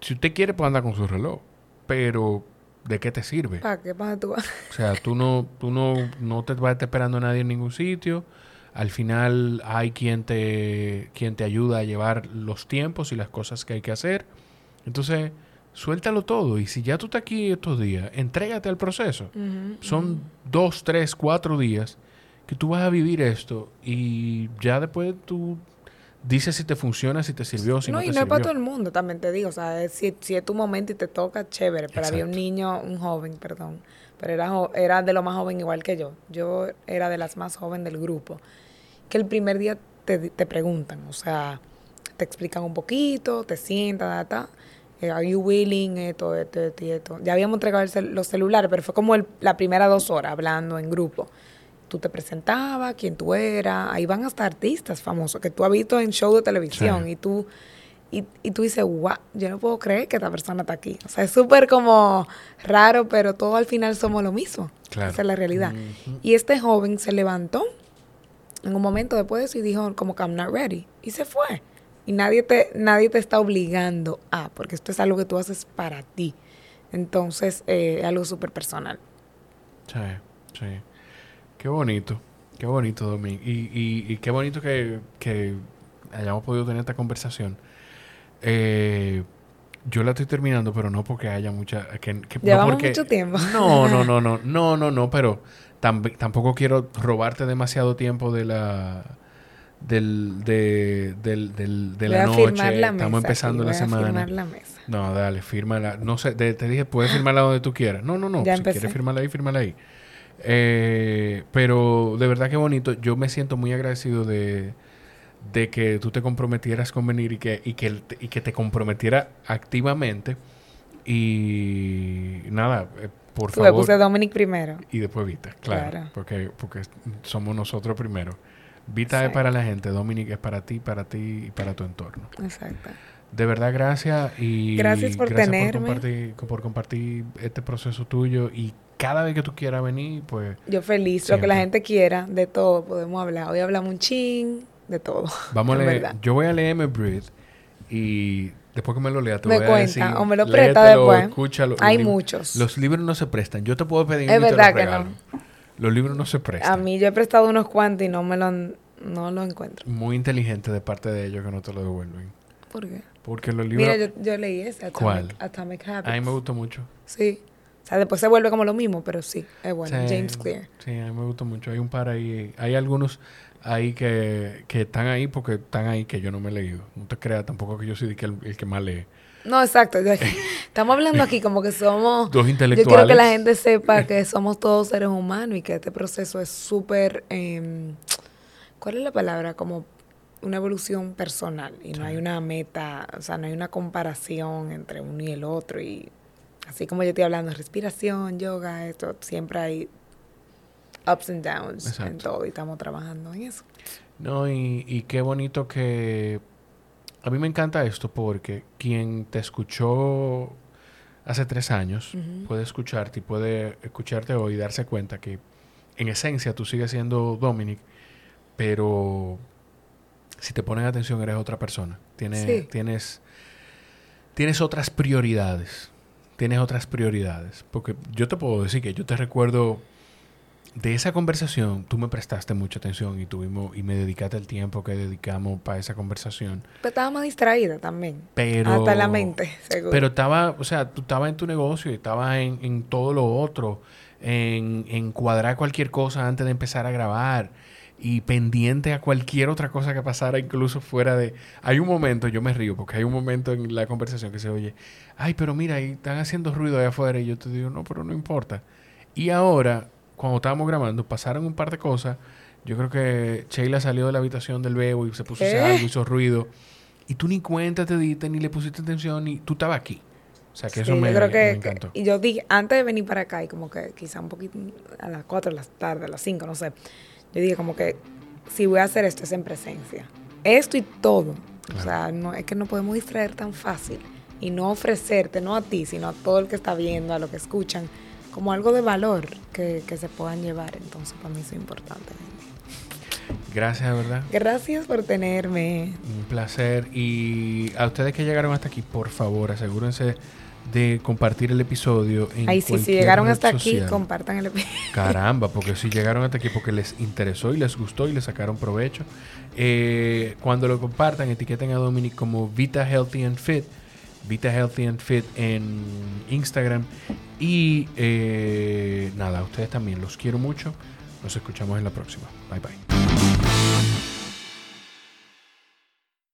si usted quiere, puede andar con su reloj. Pero, ¿de qué te sirve? ¿Para qué ¿Para tú O sea, tú no, tú no, no te vas a estar esperando a nadie en ningún sitio. Al final hay quien te, quien te ayuda a llevar los tiempos y las cosas que hay que hacer. Entonces, suéltalo todo. Y si ya tú estás aquí estos días, entrégate al proceso. Son dos, tres, cuatro días que tú vas a vivir esto y ya después tú dices si te funciona, si te sirvió, si no, no y no es para todo el mundo, también te digo. O sea, si, si, es tu momento y te toca, chévere. Pero había un niño, un joven, perdón, pero era, era de lo más joven igual que yo. Yo era de las más jóvenes del grupo. Que el primer día te, te preguntan, o sea, te explican un poquito, te sientan, ta, eh, are you willing, esto, esto, esto, esto. Ya habíamos entregado los celulares, pero fue como la primera dos horas hablando en grupo. Tú te presentabas, quién tú eras, ahí van hasta artistas famosos que tú has visto en show de televisión y tú y, y, tú dices, wow, yo no puedo creer que esta persona está aquí. O sea, es súper como raro, pero todo al final somos lo mismo. Esa es la realidad. Y este joven se levantó en un momento después de eso y dijo, como que I'm not ready. Y se fue. Y nadie te, nadie te está obligando a, porque esto es algo que tú haces para ti. Entonces, eh, es algo súper personal. Sí, sí. Qué bonito, qué bonito, Domingo. Y, y, qué bonito que, que, hayamos podido tener esta conversación. Eh, yo la estoy terminando, pero no porque haya mucha... Que, Llevamos mucho tiempo. No, no, no, no, no, no, no, pero tampoco quiero robarte demasiado tiempo de la del, de, del, del, de la noche. Estamos empezando la semana. la mesa. No, dale, fírmala. No sé, te dije, puedes firmarla donde tú quieras. No, no, no. si quieres firmarla ahí, fírmala ahí. Eh, pero de verdad que bonito. Yo me siento muy agradecido de, de que tú te comprometieras con venir y que, y que, y que te comprometiera activamente. Y nada, eh, por favor. puse Dominic primero. Y después Vita, claro, claro. Porque, porque somos nosotros primero. Vita es para la gente, Dominic es para ti, para ti y para tu entorno. Exacto. De verdad, gracias y gracias por tenerme. Por compartir, por compartir este proceso tuyo y cada vez que tú quieras venir, pues... Yo feliz, lo que la gente quiera, de todo podemos hablar. Hoy hablamos un ching, de todo. Vamos a leer, yo voy a leerme Breathe y después que me lo lea te me voy cuenta, a decir... o me lo presta después. Escúchalo. Hay muchos. Los libros no se prestan. Yo te puedo pedir Es verdad que no. Los libros no se prestan. A mí yo he prestado unos cuantos y no me lo no lo encuentro. Muy inteligente de parte de ellos que no te lo devuelven. ¿Por qué? Porque los libros... Mira, yo, leí ese, Atomic, ¿Cuál? Atomic Habits. A mí me gustó mucho. Sí. O sea, después se vuelve como lo mismo, pero sí, es bueno. James Clear. Sí, a mí me gustó mucho. Hay un par ahí. Hay algunos ahí que, que están ahí porque están ahí que yo no me he leído. No te creas tampoco que yo soy el, el que más lee. No, exacto. Estamos hablando aquí como que somos... Dos intelectuales. Yo quiero que la gente sepa que somos todos seres humanos y que este proceso es súper... Eh, ¿Cuál es la palabra? Como una evolución personal y no hay una meta, o sea, no hay una comparación entre uno y el otro y así como yo estoy hablando, respiración, yoga, esto, siempre hay ups and downs en todo y estamos trabajando en eso. No, y, y qué bonito que a mí me encanta esto porque quien te escuchó hace tres años puede escucharte y puede escucharte hoy y darse cuenta que en esencia tú sigues siendo Dominic, pero si te pones atención eres otra persona. Tienes, tienes, tienes otras prioridades. Tienes otras prioridades. Porque yo te puedo decir que yo te recuerdo de esa conversación, tú me prestaste mucha atención y tuvimos y me dedicaste el tiempo que dedicamos para esa conversación. Pero estaba más distraída también. Pero, Hasta la mente, seguro. Pero estaba, o sea, tú estabas en tu negocio y estabas en, en todo lo otro, en, en cuadrar cualquier cosa antes de empezar a grabar y pendiente a cualquier otra cosa que pasara, incluso fuera de... Hay un momento, yo me río, porque hay un momento en la conversación que se oye, ay, pero mira, ahí están haciendo ruido allá afuera y yo te digo, no, pero no importa. Y ahora cuando estábamos grabando, pasaron un par de cosas. Yo creo que Sheila salió de la habitación del bebo y se puso a hacer algo, hizo ruido. Y tú ni cuenta te diste, ni le pusiste atención, ni tú estabas aquí. O sea, que eso me, creo que, encantó. y yo dije, antes de venir para acá, y como que quizá un poquito a las 4 de la tarde, a las 5, no sé. Yo dije como que si voy a hacer esto es en presencia. Esto y todo. O sea, no, es que no podemos distraer tan fácil. Y no ofrecerte, no a ti, sino a todo el que está viendo, a lo que escuchan como algo de valor que, se puedan llevar. Entonces, para mí eso es importante. Gracias, ¿verdad? Gracias por tenerme. Un placer. Y a ustedes que llegaron hasta aquí, por favor, asegúrense de compartir el episodio. En Ay, sí, si llegaron hasta aquí, compartan el episodio. Caramba, porque si llegaron hasta aquí porque les interesó y les gustó y les sacaron provecho. Eh, cuando lo compartan, etiqueten a Dominic como Vita Healthy and Fit Vita Healthy and Fit en Instagram. Y eh, nada, a ustedes también los quiero mucho. Nos escuchamos en la próxima. Bye bye.